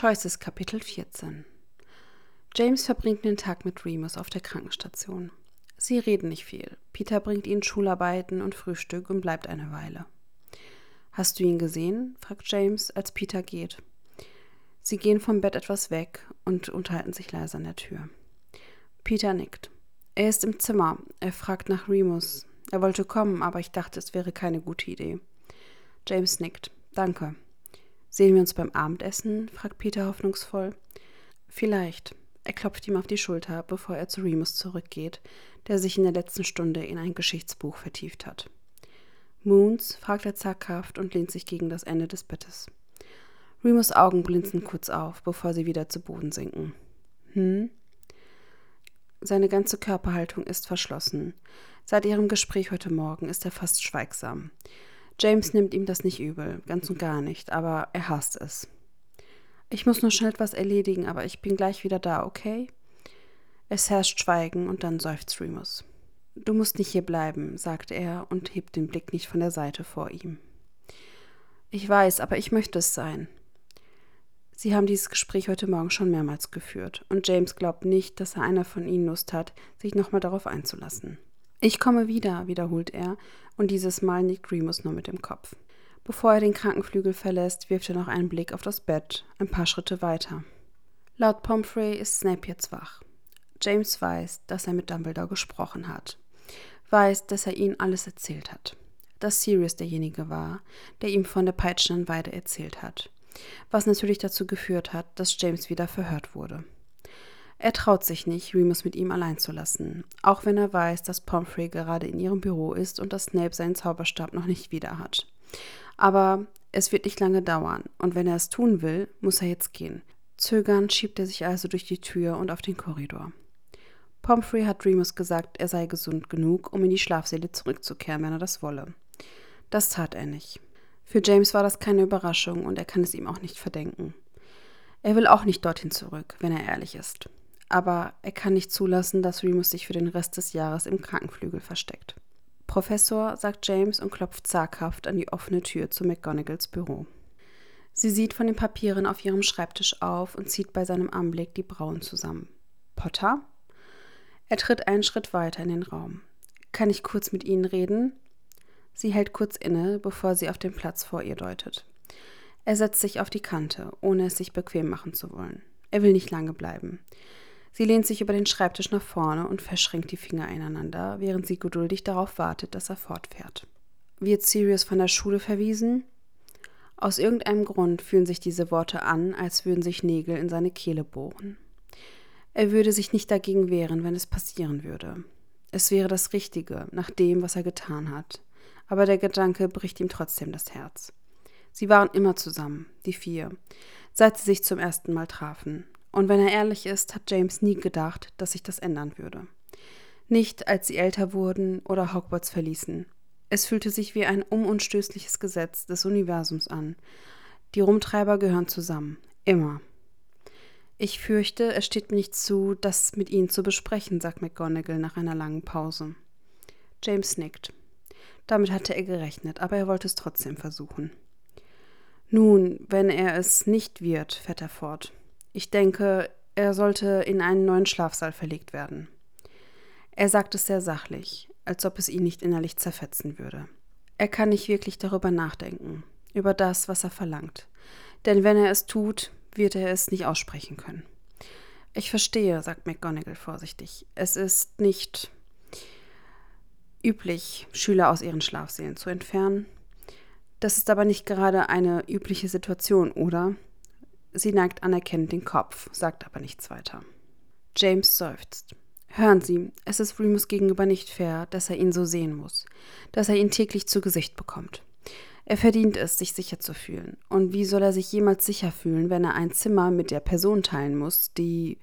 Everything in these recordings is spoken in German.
Choices Kapitel 14 James verbringt den Tag mit Remus auf der Krankenstation. Sie reden nicht viel. Peter bringt ihnen Schularbeiten und Frühstück und bleibt eine Weile. Hast du ihn gesehen? fragt James, als Peter geht. Sie gehen vom Bett etwas weg und unterhalten sich leise an der Tür. Peter nickt. Er ist im Zimmer. Er fragt nach Remus. Er wollte kommen, aber ich dachte, es wäre keine gute Idee. James nickt. Danke. Sehen wir uns beim Abendessen? fragt Peter hoffnungsvoll. Vielleicht. Er klopft ihm auf die Schulter, bevor er zu Remus zurückgeht, der sich in der letzten Stunde in ein Geschichtsbuch vertieft hat. Moons? fragt er zaghaft und lehnt sich gegen das Ende des Bettes. Remus Augen blinzen kurz auf, bevor sie wieder zu Boden sinken. Hm? Seine ganze Körperhaltung ist verschlossen. Seit ihrem Gespräch heute Morgen ist er fast schweigsam. James nimmt ihm das nicht übel, ganz und gar nicht, aber er hasst es. Ich muss nur schnell etwas erledigen, aber ich bin gleich wieder da, okay? Es herrscht Schweigen und dann seufzt Remus. Du musst nicht hier bleiben, sagt er und hebt den Blick nicht von der Seite vor ihm. Ich weiß, aber ich möchte es sein. Sie haben dieses Gespräch heute Morgen schon mehrmals geführt, und James glaubt nicht, dass er einer von ihnen Lust hat, sich nochmal darauf einzulassen. Ich komme wieder, wiederholt er, und dieses Mal nickt Remus nur mit dem Kopf. Bevor er den Krankenflügel verlässt, wirft er noch einen Blick auf das Bett, ein paar Schritte weiter. Laut Pomfrey ist Snape jetzt wach. James weiß, dass er mit Dumbledore gesprochen hat. Weiß, dass er ihnen alles erzählt hat. Dass Sirius derjenige war, der ihm von der peitschenden Weide erzählt hat. Was natürlich dazu geführt hat, dass James wieder verhört wurde. Er traut sich nicht, Remus mit ihm allein zu lassen, auch wenn er weiß, dass Pomfrey gerade in ihrem Büro ist und dass Snape seinen Zauberstab noch nicht wieder hat. Aber es wird nicht lange dauern, und wenn er es tun will, muss er jetzt gehen. Zögernd schiebt er sich also durch die Tür und auf den Korridor. Pomfrey hat Remus gesagt, er sei gesund genug, um in die Schlafsäle zurückzukehren, wenn er das wolle. Das tat er nicht. Für James war das keine Überraschung und er kann es ihm auch nicht verdenken. Er will auch nicht dorthin zurück, wenn er ehrlich ist. Aber er kann nicht zulassen, dass Remus sich für den Rest des Jahres im Krankenflügel versteckt. Professor, sagt James und klopft zaghaft an die offene Tür zu McGonagalls Büro. Sie sieht von den Papieren auf ihrem Schreibtisch auf und zieht bei seinem Anblick die Brauen zusammen. Potter? Er tritt einen Schritt weiter in den Raum. Kann ich kurz mit Ihnen reden? Sie hält kurz inne, bevor sie auf den Platz vor ihr deutet. Er setzt sich auf die Kante, ohne es sich bequem machen zu wollen. Er will nicht lange bleiben. Sie lehnt sich über den Schreibtisch nach vorne und verschränkt die Finger ineinander, während sie geduldig darauf wartet, dass er fortfährt. Wird Sirius von der Schule verwiesen? Aus irgendeinem Grund fühlen sich diese Worte an, als würden sich Nägel in seine Kehle bohren. Er würde sich nicht dagegen wehren, wenn es passieren würde. Es wäre das Richtige, nach dem, was er getan hat. Aber der Gedanke bricht ihm trotzdem das Herz. Sie waren immer zusammen, die vier, seit sie sich zum ersten Mal trafen. Und wenn er ehrlich ist, hat James nie gedacht, dass sich das ändern würde. Nicht, als sie älter wurden oder Hogwarts verließen. Es fühlte sich wie ein unumstößliches Gesetz des Universums an. Die Rumtreiber gehören zusammen. Immer. Ich fürchte, es steht mir nicht zu, das mit Ihnen zu besprechen, sagt McGonagall nach einer langen Pause. James nickt. Damit hatte er gerechnet, aber er wollte es trotzdem versuchen. Nun, wenn er es nicht wird, fährt er fort. Ich denke, er sollte in einen neuen Schlafsaal verlegt werden. Er sagt es sehr sachlich, als ob es ihn nicht innerlich zerfetzen würde. Er kann nicht wirklich darüber nachdenken, über das, was er verlangt. Denn wenn er es tut, wird er es nicht aussprechen können. Ich verstehe, sagt McGonagall vorsichtig. Es ist nicht üblich, Schüler aus ihren Schlafsälen zu entfernen. Das ist aber nicht gerade eine übliche Situation, oder? Sie neigt anerkennend den Kopf, sagt aber nichts weiter. James seufzt. Hören Sie, es ist Remus gegenüber nicht fair, dass er ihn so sehen muss, dass er ihn täglich zu Gesicht bekommt. Er verdient es, sich sicher zu fühlen. Und wie soll er sich jemals sicher fühlen, wenn er ein Zimmer mit der Person teilen muss, die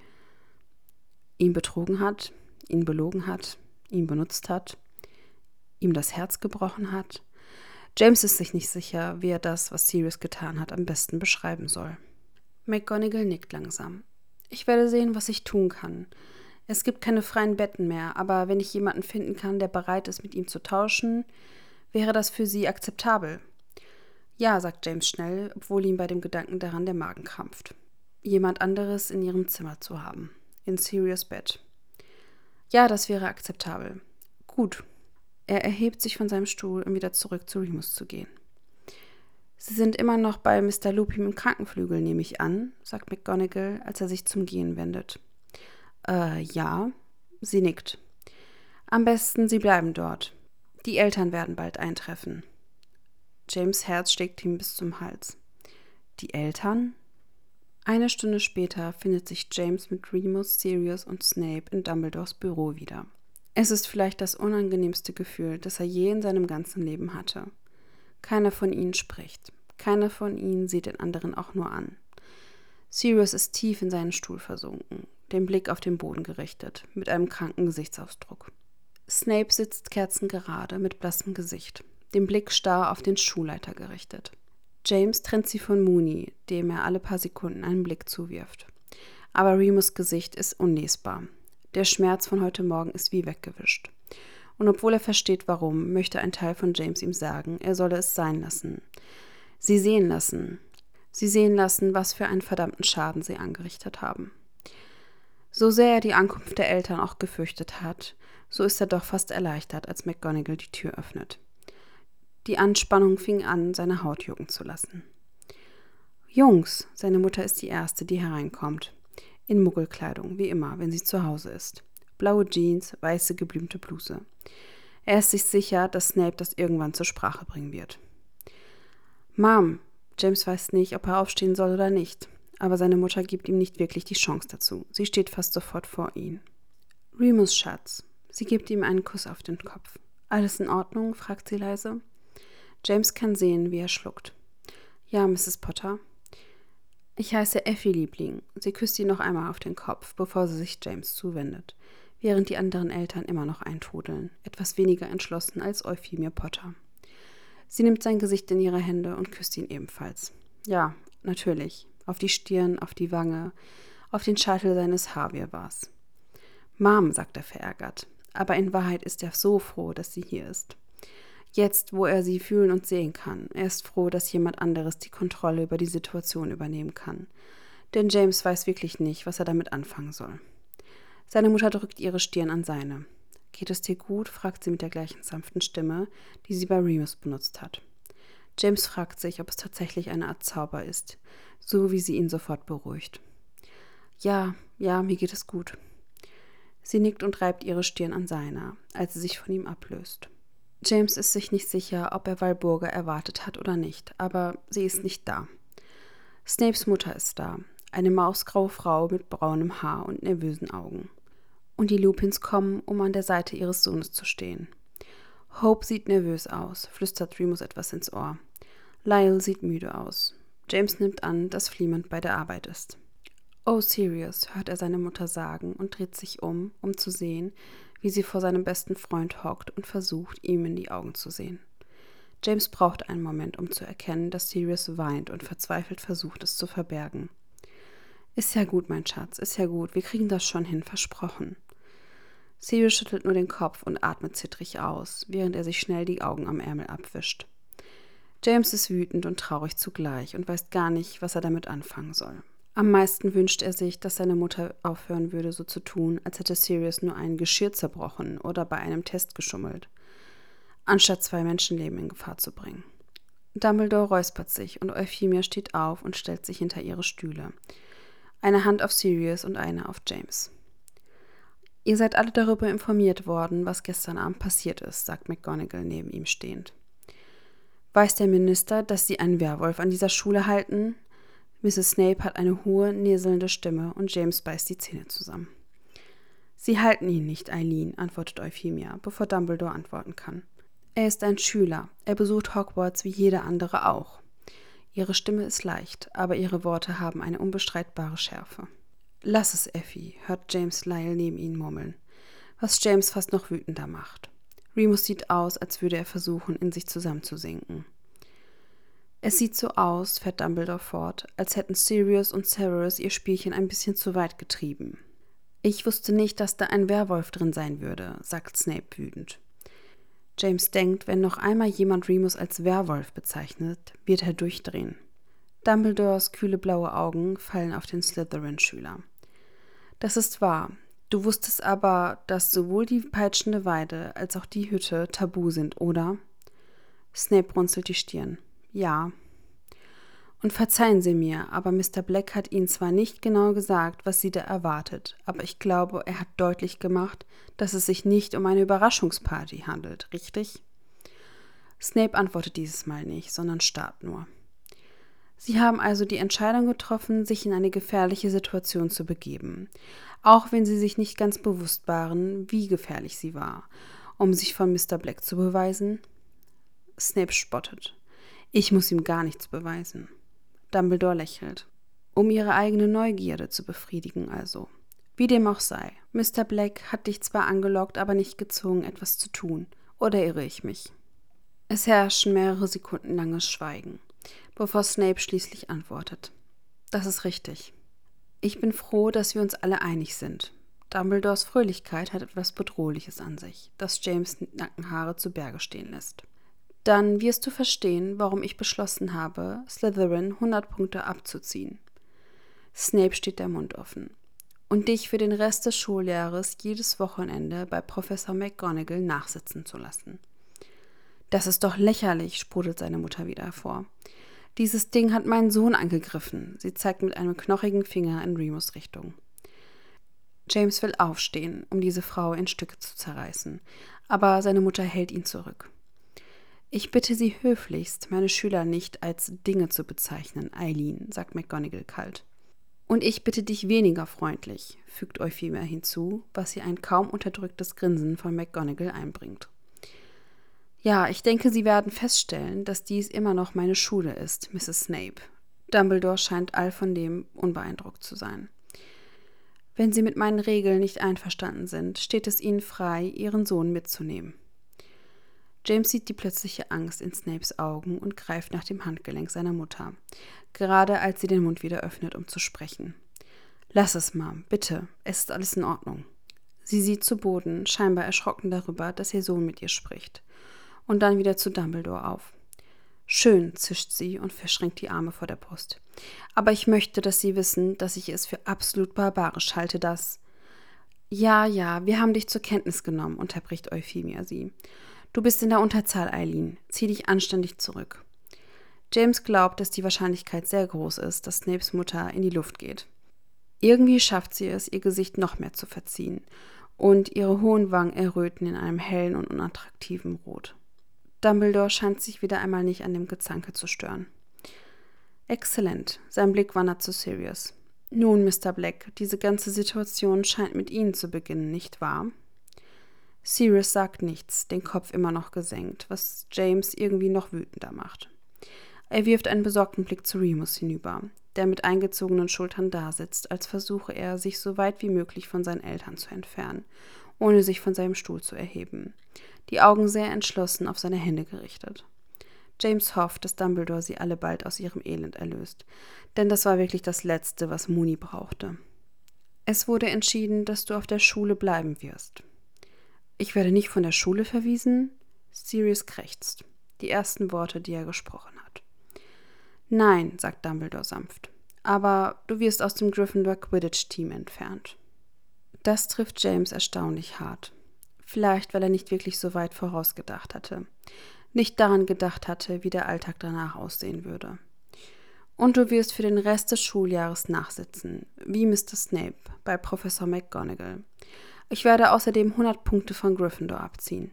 ihn betrogen hat, ihn belogen hat, ihn benutzt hat, ihm das Herz gebrochen hat? James ist sich nicht sicher, wie er das, was Sirius getan hat, am besten beschreiben soll. McGonagall nickt langsam. Ich werde sehen, was ich tun kann. Es gibt keine freien Betten mehr, aber wenn ich jemanden finden kann, der bereit ist, mit ihm zu tauschen, wäre das für Sie akzeptabel. Ja, sagt James schnell, obwohl ihm bei dem Gedanken daran der Magen krampft. jemand anderes in ihrem Zimmer zu haben. In Sirius Bett. Ja, das wäre akzeptabel. Gut. Er erhebt sich von seinem Stuhl, um wieder zurück zu Remus zu gehen. Sie sind immer noch bei Mr. Lupin im Krankenflügel, nehme ich an, sagt McGonagall, als er sich zum Gehen wendet. Äh, ja. Sie nickt. Am besten, Sie bleiben dort. Die Eltern werden bald eintreffen. James Herz steckt ihm bis zum Hals. Die Eltern? Eine Stunde später findet sich James mit Remus, Sirius und Snape in Dumbledores Büro wieder. Es ist vielleicht das unangenehmste Gefühl, das er je in seinem ganzen Leben hatte. Keiner von ihnen spricht. Keiner von ihnen sieht den anderen auch nur an. Sirius ist tief in seinen Stuhl versunken, den Blick auf den Boden gerichtet, mit einem kranken Gesichtsausdruck. Snape sitzt kerzengerade mit blassem Gesicht, den Blick starr auf den Schulleiter gerichtet. James trennt sie von Mooney, dem er alle paar Sekunden einen Blick zuwirft. Aber Remus Gesicht ist unlesbar. Der Schmerz von heute Morgen ist wie weggewischt. Und obwohl er versteht, warum, möchte ein Teil von James ihm sagen, er solle es sein lassen. Sie sehen lassen. Sie sehen lassen, was für einen verdammten Schaden sie angerichtet haben. So sehr er die Ankunft der Eltern auch gefürchtet hat, so ist er doch fast erleichtert, als McGonagall die Tür öffnet. Die Anspannung fing an, seine Haut jucken zu lassen. Jungs, seine Mutter ist die Erste, die hereinkommt. In Muggelkleidung, wie immer, wenn sie zu Hause ist. Blaue Jeans, weiße geblümte Bluse. Er ist sich sicher, dass Snape das irgendwann zur Sprache bringen wird. Mom, James weiß nicht, ob er aufstehen soll oder nicht, aber seine Mutter gibt ihm nicht wirklich die Chance dazu. Sie steht fast sofort vor ihm. Remus Schatz, Sie gibt ihm einen Kuss auf den Kopf. Alles in Ordnung? fragt sie leise. James kann sehen, wie er schluckt. Ja, Mrs. Potter. Ich heiße Effie Liebling. Sie küsst ihn noch einmal auf den Kopf, bevor sie sich James zuwendet, während die anderen Eltern immer noch eintrudeln, etwas weniger entschlossen als Euphemia Potter. Sie nimmt sein Gesicht in ihre Hände und küsst ihn ebenfalls. Ja, natürlich. Auf die Stirn, auf die Wange, auf den Scheitel seines Haarwirrwarrs. Mom, sagt er verärgert aber in Wahrheit ist er so froh, dass sie hier ist. Jetzt, wo er sie fühlen und sehen kann, er ist froh, dass jemand anderes die Kontrolle über die Situation übernehmen kann. Denn James weiß wirklich nicht, was er damit anfangen soll. Seine Mutter drückt ihre Stirn an seine. Geht es dir gut? fragt sie mit der gleichen sanften Stimme, die sie bei Remus benutzt hat. James fragt sich, ob es tatsächlich eine Art Zauber ist, so wie sie ihn sofort beruhigt. Ja, ja, mir geht es gut. Sie nickt und reibt ihre Stirn an seiner, als sie sich von ihm ablöst. James ist sich nicht sicher, ob er Walburga erwartet hat oder nicht, aber sie ist nicht da. Snapes Mutter ist da, eine mausgraue Frau mit braunem Haar und nervösen Augen. Und die Lupins kommen, um an der Seite ihres Sohnes zu stehen. Hope sieht nervös aus, flüstert Remus etwas ins Ohr. Lyle sieht müde aus. James nimmt an, dass Fleemont bei der Arbeit ist. Oh, Sirius, hört er seine Mutter sagen und dreht sich um, um zu sehen, wie sie vor seinem besten Freund hockt und versucht, ihm in die Augen zu sehen. James braucht einen Moment, um zu erkennen, dass Sirius weint und verzweifelt versucht, es zu verbergen. Ist ja gut, mein Schatz, ist ja gut, wir kriegen das schon hin, versprochen. Sirius schüttelt nur den Kopf und atmet zittrig aus, während er sich schnell die Augen am Ärmel abwischt. James ist wütend und traurig zugleich und weiß gar nicht, was er damit anfangen soll. Am meisten wünscht er sich, dass seine Mutter aufhören würde, so zu tun, als hätte Sirius nur ein Geschirr zerbrochen oder bei einem Test geschummelt, anstatt zwei Menschenleben in Gefahr zu bringen. Dumbledore räuspert sich und Euphemia steht auf und stellt sich hinter ihre Stühle. Eine Hand auf Sirius und eine auf James. Ihr seid alle darüber informiert worden, was gestern Abend passiert ist, sagt McGonagall neben ihm stehend. Weiß der Minister, dass Sie einen Werwolf an dieser Schule halten? Mrs. Snape hat eine hohe, näselnde Stimme und James beißt die Zähne zusammen. Sie halten ihn nicht, Eileen, antwortet Euphemia, bevor Dumbledore antworten kann. Er ist ein Schüler. Er besucht Hogwarts wie jeder andere auch. Ihre Stimme ist leicht, aber ihre Worte haben eine unbestreitbare Schärfe. Lass es, Effie, hört James Lyle neben ihnen murmeln, was James fast noch wütender macht. Remus sieht aus, als würde er versuchen, in sich zusammenzusinken. Es sieht so aus, fährt Dumbledore fort, als hätten Sirius und Severus ihr Spielchen ein bisschen zu weit getrieben. Ich wusste nicht, dass da ein Werwolf drin sein würde, sagt Snape wütend. James denkt, wenn noch einmal jemand Remus als Werwolf bezeichnet, wird er durchdrehen. Dumbledores kühle blaue Augen fallen auf den Slytherin-Schüler. Das ist wahr. Du wusstest aber, dass sowohl die peitschende Weide als auch die Hütte tabu sind, oder? Snape runzelt die Stirn. Ja. Und verzeihen Sie mir, aber Mr. Black hat Ihnen zwar nicht genau gesagt, was Sie da erwartet, aber ich glaube, er hat deutlich gemacht, dass es sich nicht um eine Überraschungsparty handelt, richtig? Snape antwortet dieses Mal nicht, sondern starrt nur. Sie haben also die Entscheidung getroffen, sich in eine gefährliche Situation zu begeben, auch wenn Sie sich nicht ganz bewusst waren, wie gefährlich sie war, um sich von Mr. Black zu beweisen? Snape spottet. Ich muss ihm gar nichts beweisen. Dumbledore lächelt. Um ihre eigene Neugierde zu befriedigen, also. Wie dem auch sei, Mr. Black hat dich zwar angelockt, aber nicht gezwungen, etwas zu tun. Oder irre ich mich? Es herrscht mehrere Sekunden langes Schweigen, bevor Snape schließlich antwortet. Das ist richtig. Ich bin froh, dass wir uns alle einig sind. Dumbledores Fröhlichkeit hat etwas Bedrohliches an sich, das James Nackenhaare zu Berge stehen lässt. Dann wirst du verstehen, warum ich beschlossen habe, Slytherin 100 Punkte abzuziehen. Snape steht der Mund offen. Und dich für den Rest des Schuljahres jedes Wochenende bei Professor McGonagall nachsitzen zu lassen. Das ist doch lächerlich, sprudelt seine Mutter wieder hervor. Dieses Ding hat meinen Sohn angegriffen. Sie zeigt mit einem knochigen Finger in Remus Richtung. James will aufstehen, um diese Frau in Stücke zu zerreißen, aber seine Mutter hält ihn zurück. Ich bitte Sie höflichst, meine Schüler nicht als Dinge zu bezeichnen, Eileen, sagt McGonagall kalt. Und ich bitte dich weniger freundlich, fügt Euphemia hinzu, was ihr ein kaum unterdrücktes Grinsen von McGonagall einbringt. Ja, ich denke, Sie werden feststellen, dass dies immer noch meine Schule ist, Mrs. Snape. Dumbledore scheint all von dem unbeeindruckt zu sein. Wenn Sie mit meinen Regeln nicht einverstanden sind, steht es Ihnen frei, Ihren Sohn mitzunehmen. James sieht die plötzliche Angst in Snapes Augen und greift nach dem Handgelenk seiner Mutter, gerade als sie den Mund wieder öffnet, um zu sprechen. Lass es, Mom, bitte, es ist alles in Ordnung. Sie sieht zu Boden, scheinbar erschrocken darüber, dass ihr Sohn mit ihr spricht, und dann wieder zu Dumbledore auf. Schön, zischt sie und verschränkt die Arme vor der Brust. Aber ich möchte, dass Sie wissen, dass ich es für absolut barbarisch halte, dass. Ja, ja, wir haben dich zur Kenntnis genommen, unterbricht Euphemia sie. Du bist in der Unterzahl, Eileen. Zieh dich anständig zurück. James glaubt, dass die Wahrscheinlichkeit sehr groß ist, dass Snapes Mutter in die Luft geht. Irgendwie schafft sie es, ihr Gesicht noch mehr zu verziehen, und ihre hohen Wangen erröten in einem hellen und unattraktiven Rot. Dumbledore scheint sich wieder einmal nicht an dem Gezanke zu stören. Exzellent. Sein Blick wandert zu Sirius. Nun, Mr. Black, diese ganze Situation scheint mit Ihnen zu beginnen, nicht wahr? Sirius sagt nichts, den Kopf immer noch gesenkt, was James irgendwie noch wütender macht. Er wirft einen besorgten Blick zu Remus hinüber, der mit eingezogenen Schultern dasitzt, als versuche er, sich so weit wie möglich von seinen Eltern zu entfernen, ohne sich von seinem Stuhl zu erheben, die Augen sehr entschlossen auf seine Hände gerichtet. James hofft, dass Dumbledore sie alle bald aus ihrem Elend erlöst, denn das war wirklich das Letzte, was Mooney brauchte. Es wurde entschieden, dass du auf der Schule bleiben wirst. Ich werde nicht von der Schule verwiesen? Sirius krächzt. Die ersten Worte, die er gesprochen hat. Nein, sagt Dumbledore sanft. Aber du wirst aus dem Gryffindor Quidditch-Team entfernt. Das trifft James erstaunlich hart. Vielleicht, weil er nicht wirklich so weit vorausgedacht hatte. Nicht daran gedacht hatte, wie der Alltag danach aussehen würde. Und du wirst für den Rest des Schuljahres nachsitzen, wie Mr. Snape bei Professor McGonagall. Ich werde außerdem 100 Punkte von Gryffindor abziehen.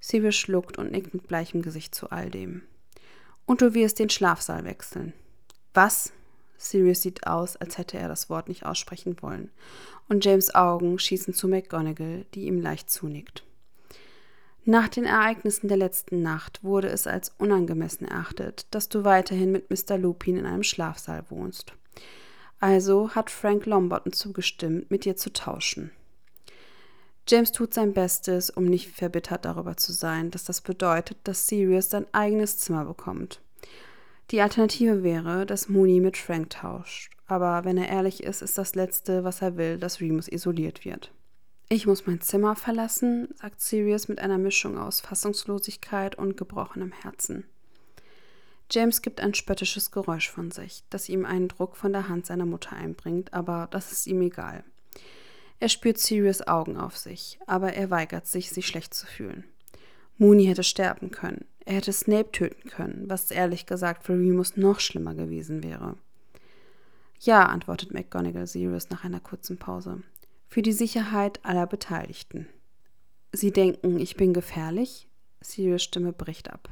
Sirius schluckt und nickt mit bleichem Gesicht zu all dem. Und du wirst den Schlafsaal wechseln. Was? Sirius sieht aus, als hätte er das Wort nicht aussprechen wollen. Und James Augen schießen zu McGonagall, die ihm leicht zunickt. Nach den Ereignissen der letzten Nacht wurde es als unangemessen erachtet, dass du weiterhin mit Mr. Lupin in einem Schlafsaal wohnst. Also hat Frank Lombardon zugestimmt, mit dir zu tauschen. James tut sein Bestes, um nicht verbittert darüber zu sein, dass das bedeutet, dass Sirius sein eigenes Zimmer bekommt. Die Alternative wäre, dass Mooney mit Frank tauscht, aber wenn er ehrlich ist, ist das Letzte, was er will, dass Remus isoliert wird. Ich muss mein Zimmer verlassen, sagt Sirius mit einer Mischung aus Fassungslosigkeit und gebrochenem Herzen. James gibt ein spöttisches Geräusch von sich, das ihm einen Druck von der Hand seiner Mutter einbringt, aber das ist ihm egal. Er spürt Sirius Augen auf sich, aber er weigert sich, sich schlecht zu fühlen. Mooney hätte sterben können. Er hätte Snape töten können, was ehrlich gesagt für Remus noch schlimmer gewesen wäre. Ja, antwortet McGonagall Sirius nach einer kurzen Pause. Für die Sicherheit aller Beteiligten. Sie denken, ich bin gefährlich? Sirius Stimme bricht ab.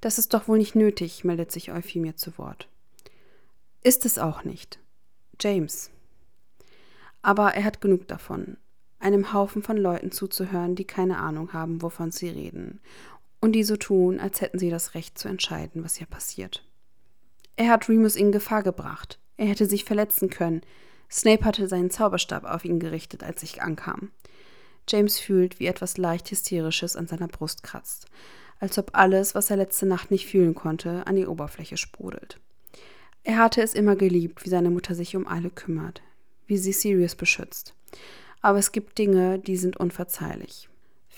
Das ist doch wohl nicht nötig, meldet sich Euphemie zu Wort. Ist es auch nicht. James. Aber er hat genug davon, einem Haufen von Leuten zuzuhören, die keine Ahnung haben, wovon sie reden, und die so tun, als hätten sie das Recht zu entscheiden, was hier passiert. Er hat Remus in Gefahr gebracht. Er hätte sich verletzen können. Snape hatte seinen Zauberstab auf ihn gerichtet, als ich ankam. James fühlt, wie etwas leicht Hysterisches an seiner Brust kratzt, als ob alles, was er letzte Nacht nicht fühlen konnte, an die Oberfläche sprudelt. Er hatte es immer geliebt, wie seine Mutter sich um alle kümmert, wie sie Sirius beschützt. Aber es gibt Dinge, die sind unverzeihlich.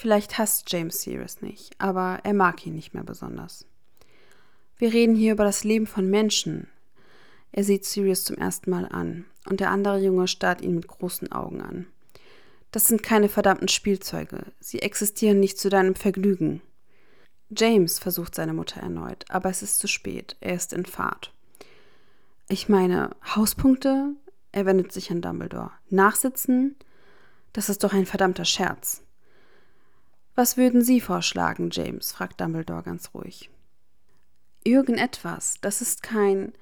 Vielleicht hasst James Sirius nicht, aber er mag ihn nicht mehr besonders. Wir reden hier über das Leben von Menschen. Er sieht Sirius zum ersten Mal an, und der andere Junge starrt ihn mit großen Augen an. Das sind keine verdammten Spielzeuge. Sie existieren nicht zu deinem Vergnügen. James versucht seine Mutter erneut, aber es ist zu spät. Er ist in Fahrt. Ich meine, Hauspunkte? Er wendet sich an Dumbledore. Nachsitzen? Das ist doch ein verdammter Scherz. Was würden Sie vorschlagen, James? fragt Dumbledore ganz ruhig. Irgendetwas. Das ist kein.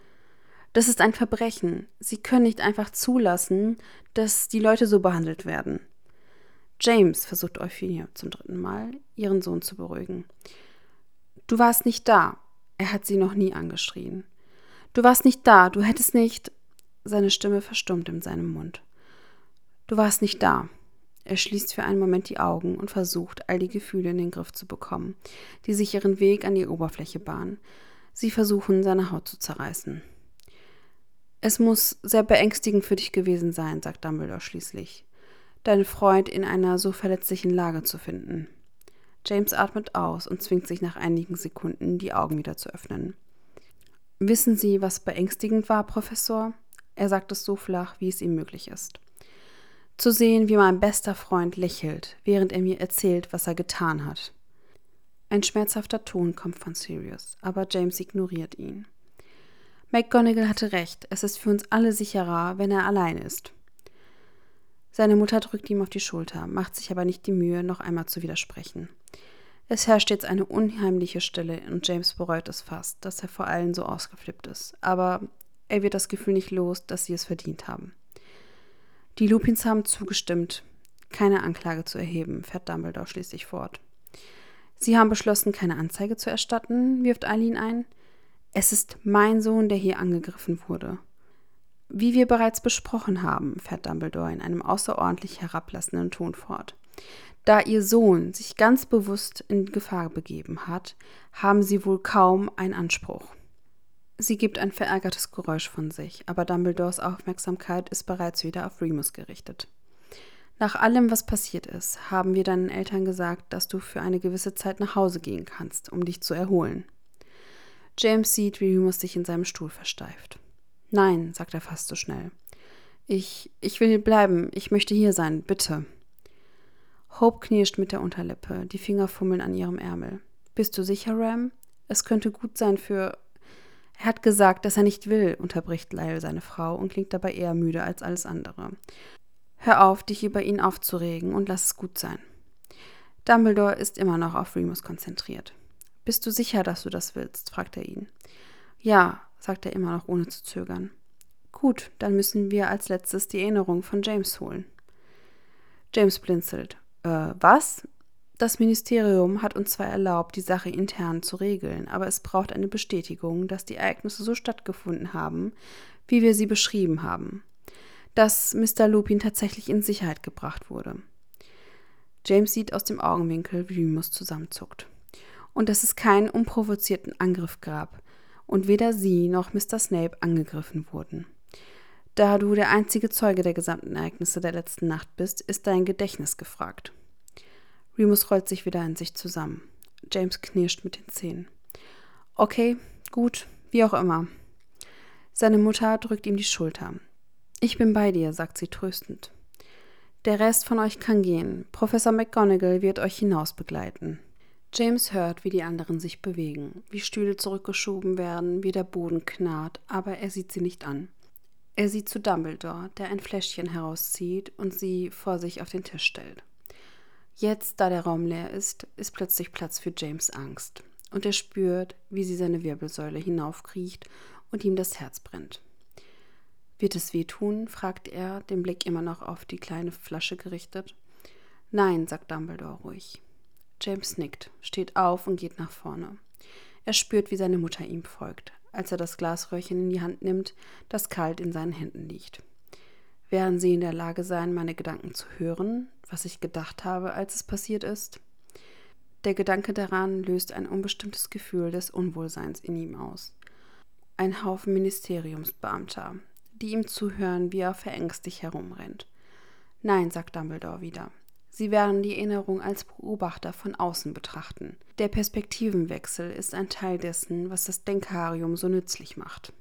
Das ist ein Verbrechen. Sie können nicht einfach zulassen, dass die Leute so behandelt werden. James, versucht Euphemia zum dritten Mal, ihren Sohn zu beruhigen. Du warst nicht da. Er hat sie noch nie angeschrien. Du warst nicht da, du hättest nicht. Seine Stimme verstummt in seinem Mund. Du warst nicht da. Er schließt für einen Moment die Augen und versucht, all die Gefühle in den Griff zu bekommen, die sich ihren Weg an die Oberfläche bahnen. Sie versuchen, seine Haut zu zerreißen. Es muss sehr beängstigend für dich gewesen sein, sagt Dumbledore schließlich deinen Freund in einer so verletzlichen Lage zu finden. James atmet aus und zwingt sich nach einigen Sekunden, die Augen wieder zu öffnen. Wissen Sie, was beängstigend war, Professor? Er sagt es so flach, wie es ihm möglich ist. Zu sehen, wie mein bester Freund lächelt, während er mir erzählt, was er getan hat. Ein schmerzhafter Ton kommt von Sirius, aber James ignoriert ihn. McGonagall hatte recht, es ist für uns alle sicherer, wenn er allein ist. Seine Mutter drückt ihm auf die Schulter, macht sich aber nicht die Mühe, noch einmal zu widersprechen. Es herrscht jetzt eine unheimliche Stille und James bereut es fast, dass er vor allen so ausgeflippt ist. Aber er wird das Gefühl nicht los, dass sie es verdient haben. Die Lupins haben zugestimmt, keine Anklage zu erheben, fährt Dumbledore schließlich fort. Sie haben beschlossen, keine Anzeige zu erstatten, wirft Eileen ein. Es ist mein Sohn, der hier angegriffen wurde. Wie wir bereits besprochen haben, fährt Dumbledore in einem außerordentlich herablassenden Ton fort. Da ihr Sohn sich ganz bewusst in Gefahr begeben hat, haben sie wohl kaum einen Anspruch. Sie gibt ein verärgertes Geräusch von sich, aber Dumbledores Aufmerksamkeit ist bereits wieder auf Remus gerichtet. Nach allem, was passiert ist, haben wir deinen Eltern gesagt, dass du für eine gewisse Zeit nach Hause gehen kannst, um dich zu erholen. James sieht, wie Remus sich in seinem Stuhl versteift. Nein, sagt er fast so schnell. Ich, ich will bleiben, ich möchte hier sein, bitte. Hope knirscht mit der Unterlippe, die Finger fummeln an ihrem Ärmel. Bist du sicher, Ram? Es könnte gut sein für. Er hat gesagt, dass er nicht will, unterbricht Lyle seine Frau und klingt dabei eher müde als alles andere. Hör auf, dich über ihn aufzuregen und lass es gut sein. Dumbledore ist immer noch auf Remus konzentriert. Bist du sicher, dass du das willst? fragt er ihn. Ja, sagt er immer noch ohne zu zögern. Gut, dann müssen wir als letztes die Erinnerung von James holen. James blinzelt. Äh, was? Das Ministerium hat uns zwar erlaubt, die Sache intern zu regeln, aber es braucht eine Bestätigung, dass die Ereignisse so stattgefunden haben, wie wir sie beschrieben haben. Dass Mr. Lupin tatsächlich in Sicherheit gebracht wurde. James sieht aus dem Augenwinkel, wie Remus zusammenzuckt. Und dass es keinen unprovozierten Angriff gab, und weder sie noch Mr. Snape angegriffen wurden. Da du der einzige Zeuge der gesamten Ereignisse der letzten Nacht bist, ist dein Gedächtnis gefragt. Remus rollt sich wieder in sich zusammen. James knirscht mit den Zähnen. Okay, gut, wie auch immer. Seine Mutter drückt ihm die Schulter. Ich bin bei dir, sagt sie tröstend. Der Rest von euch kann gehen. Professor McGonagall wird euch hinaus begleiten. James hört, wie die anderen sich bewegen, wie Stühle zurückgeschoben werden, wie der Boden knarrt, aber er sieht sie nicht an. Er sieht zu Dumbledore, der ein Fläschchen herauszieht und sie vor sich auf den Tisch stellt. Jetzt, da der Raum leer ist, ist plötzlich Platz für James Angst, und er spürt, wie sie seine Wirbelsäule hinaufkriecht und ihm das Herz brennt. Wird es wehtun? fragt er, den Blick immer noch auf die kleine Flasche gerichtet. Nein, sagt Dumbledore ruhig. James nickt, steht auf und geht nach vorne. Er spürt, wie seine Mutter ihm folgt, als er das Glasröhrchen in die Hand nimmt, das kalt in seinen Händen liegt. Werden sie in der Lage sein, meine Gedanken zu hören, was ich gedacht habe, als es passiert ist? Der Gedanke daran löst ein unbestimmtes Gefühl des Unwohlseins in ihm aus. Ein Haufen Ministeriumsbeamter, die ihm zuhören, wie er verängstigt herumrennt. Nein, sagt Dumbledore wieder. Sie werden die Erinnerung als Beobachter von außen betrachten. Der Perspektivenwechsel ist ein Teil dessen, was das Denkarium so nützlich macht.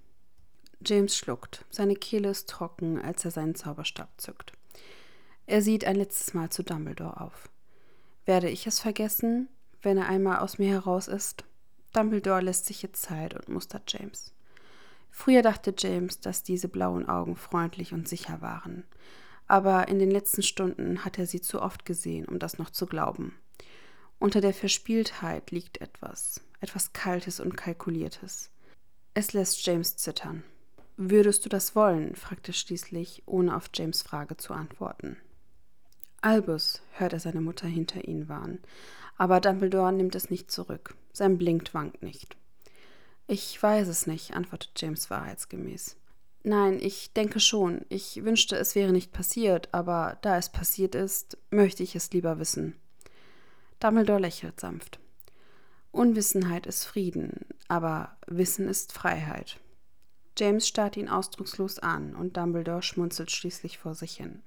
James schluckt. Seine Kehle ist trocken, als er seinen Zauberstab zückt. Er sieht ein letztes Mal zu Dumbledore auf. Werde ich es vergessen, wenn er einmal aus mir heraus ist? Dumbledore lässt sich jetzt Zeit und mustert James. Früher dachte James, dass diese blauen Augen freundlich und sicher waren. Aber in den letzten Stunden hat er sie zu oft gesehen, um das noch zu glauben. Unter der Verspieltheit liegt etwas, etwas Kaltes und Kalkuliertes. Es lässt James zittern. Würdest du das wollen? fragte schließlich, ohne auf James Frage zu antworten. Albus, hört er seine Mutter hinter ihnen warnen, aber Dumbledore nimmt es nicht zurück. Sein Blink wankt nicht. Ich weiß es nicht, antwortet James wahrheitsgemäß. Nein, ich denke schon. Ich wünschte, es wäre nicht passiert, aber da es passiert ist, möchte ich es lieber wissen. Dumbledore lächelt sanft. Unwissenheit ist Frieden, aber Wissen ist Freiheit. James starrt ihn ausdruckslos an und Dumbledore schmunzelt schließlich vor sich hin.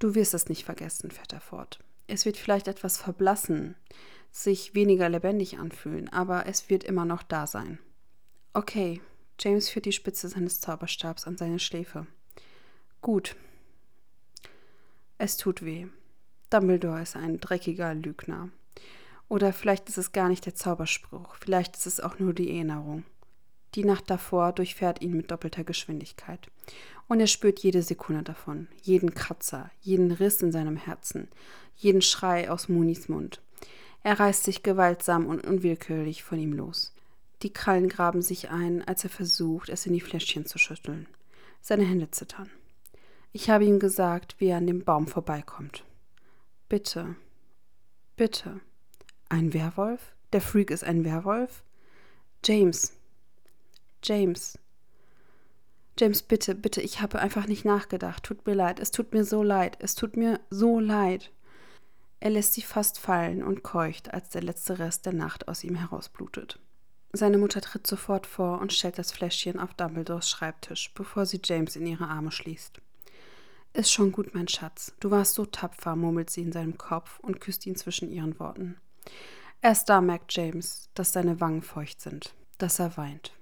Du wirst es nicht vergessen, fährt er fort. Es wird vielleicht etwas verblassen, sich weniger lebendig anfühlen, aber es wird immer noch da sein. Okay, James führt die Spitze seines Zauberstabs an seine Schläfe. Gut. Es tut weh. Dumbledore ist ein dreckiger Lügner. Oder vielleicht ist es gar nicht der Zauberspruch, vielleicht ist es auch nur die Erinnerung. Die Nacht davor durchfährt ihn mit doppelter Geschwindigkeit. Und er spürt jede Sekunde davon, jeden Kratzer, jeden Riss in seinem Herzen, jeden Schrei aus Munis Mund. Er reißt sich gewaltsam und unwillkürlich von ihm los. Die Krallen graben sich ein, als er versucht, es in die Fläschchen zu schütteln. Seine Hände zittern. Ich habe ihm gesagt, wie er an dem Baum vorbeikommt. Bitte, bitte. Ein Werwolf? Der Freak ist ein Werwolf? James. James. James, bitte, bitte, ich habe einfach nicht nachgedacht. Tut mir leid, es tut mir so leid, es tut mir so leid. Er lässt sie fast fallen und keucht, als der letzte Rest der Nacht aus ihm herausblutet. Seine Mutter tritt sofort vor und stellt das Fläschchen auf Dumbledores Schreibtisch, bevor sie James in ihre Arme schließt. Ist schon gut, mein Schatz. Du warst so tapfer, murmelt sie in seinem Kopf und küsst ihn zwischen ihren Worten. Erst da merkt James, dass seine Wangen feucht sind, dass er weint.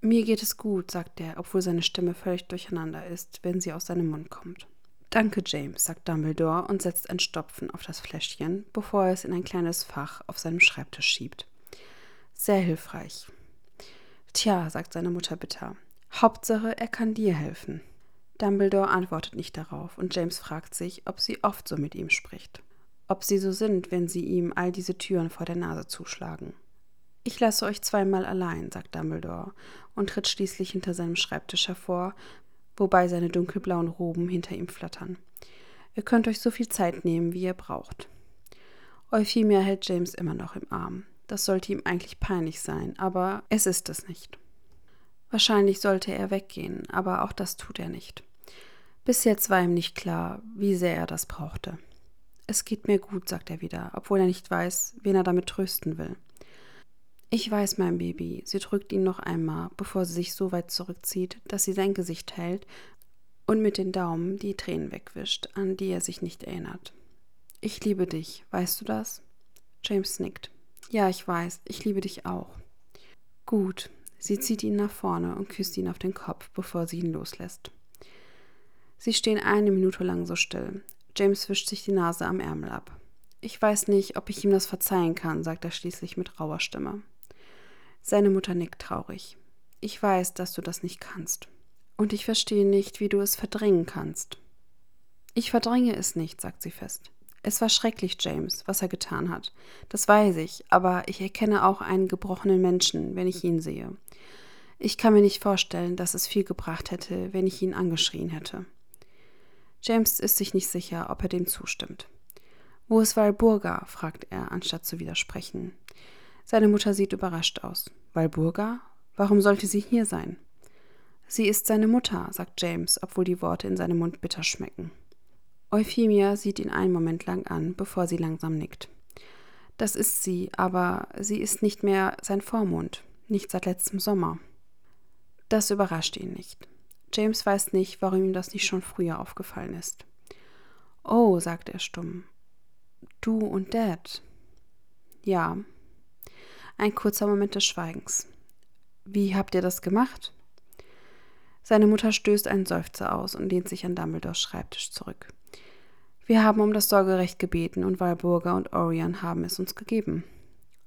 Mir geht es gut, sagt er, obwohl seine Stimme völlig durcheinander ist, wenn sie aus seinem Mund kommt. Danke, James, sagt Dumbledore und setzt ein Stopfen auf das Fläschchen, bevor er es in ein kleines Fach auf seinem Schreibtisch schiebt. Sehr hilfreich. Tja, sagt seine Mutter bitter. Hauptsache, er kann dir helfen. Dumbledore antwortet nicht darauf und James fragt sich, ob sie oft so mit ihm spricht. Ob sie so sind, wenn sie ihm all diese Türen vor der Nase zuschlagen. Ich lasse euch zweimal allein, sagt Dumbledore und tritt schließlich hinter seinem Schreibtisch hervor, wobei seine dunkelblauen Roben hinter ihm flattern. Ihr könnt euch so viel Zeit nehmen, wie ihr braucht. Euphemia hält James immer noch im Arm. Das sollte ihm eigentlich peinlich sein, aber es ist es nicht. Wahrscheinlich sollte er weggehen, aber auch das tut er nicht. Bis jetzt war ihm nicht klar, wie sehr er das brauchte. Es geht mir gut, sagt er wieder, obwohl er nicht weiß, wen er damit trösten will. Ich weiß, mein Baby. Sie drückt ihn noch einmal, bevor sie sich so weit zurückzieht, dass sie sein Gesicht hält und mit den Daumen die Tränen wegwischt, an die er sich nicht erinnert. Ich liebe dich, weißt du das? James nickt. Ja, ich weiß, ich liebe dich auch. Gut. Sie zieht ihn nach vorne und küsst ihn auf den Kopf, bevor sie ihn loslässt. Sie stehen eine Minute lang so still. James wischt sich die Nase am Ärmel ab. Ich weiß nicht, ob ich ihm das verzeihen kann, sagt er schließlich mit rauer Stimme. Seine Mutter nickt traurig. Ich weiß, dass du das nicht kannst. Und ich verstehe nicht, wie du es verdrängen kannst. Ich verdränge es nicht, sagt sie fest. Es war schrecklich, James, was er getan hat. Das weiß ich, aber ich erkenne auch einen gebrochenen Menschen, wenn ich ihn sehe. Ich kann mir nicht vorstellen, dass es viel gebracht hätte, wenn ich ihn angeschrien hätte. James ist sich nicht sicher, ob er dem zustimmt. Wo ist Walburga? fragt er, anstatt zu widersprechen. Seine Mutter sieht überrascht aus. Walburga? Warum sollte sie hier sein? Sie ist seine Mutter, sagt James, obwohl die Worte in seinem Mund bitter schmecken. Euphemia sieht ihn einen Moment lang an, bevor sie langsam nickt. Das ist sie, aber sie ist nicht mehr sein Vormund, nicht seit letztem Sommer. Das überrascht ihn nicht. James weiß nicht, warum ihm das nicht schon früher aufgefallen ist. Oh, sagt er stumm. Du und Dad. Ja. Ein kurzer Moment des Schweigens. Wie habt ihr das gemacht? Seine Mutter stößt einen Seufzer aus und lehnt sich an Dumbledores Schreibtisch zurück. Wir haben um das Sorgerecht gebeten und Walburga und Orion haben es uns gegeben.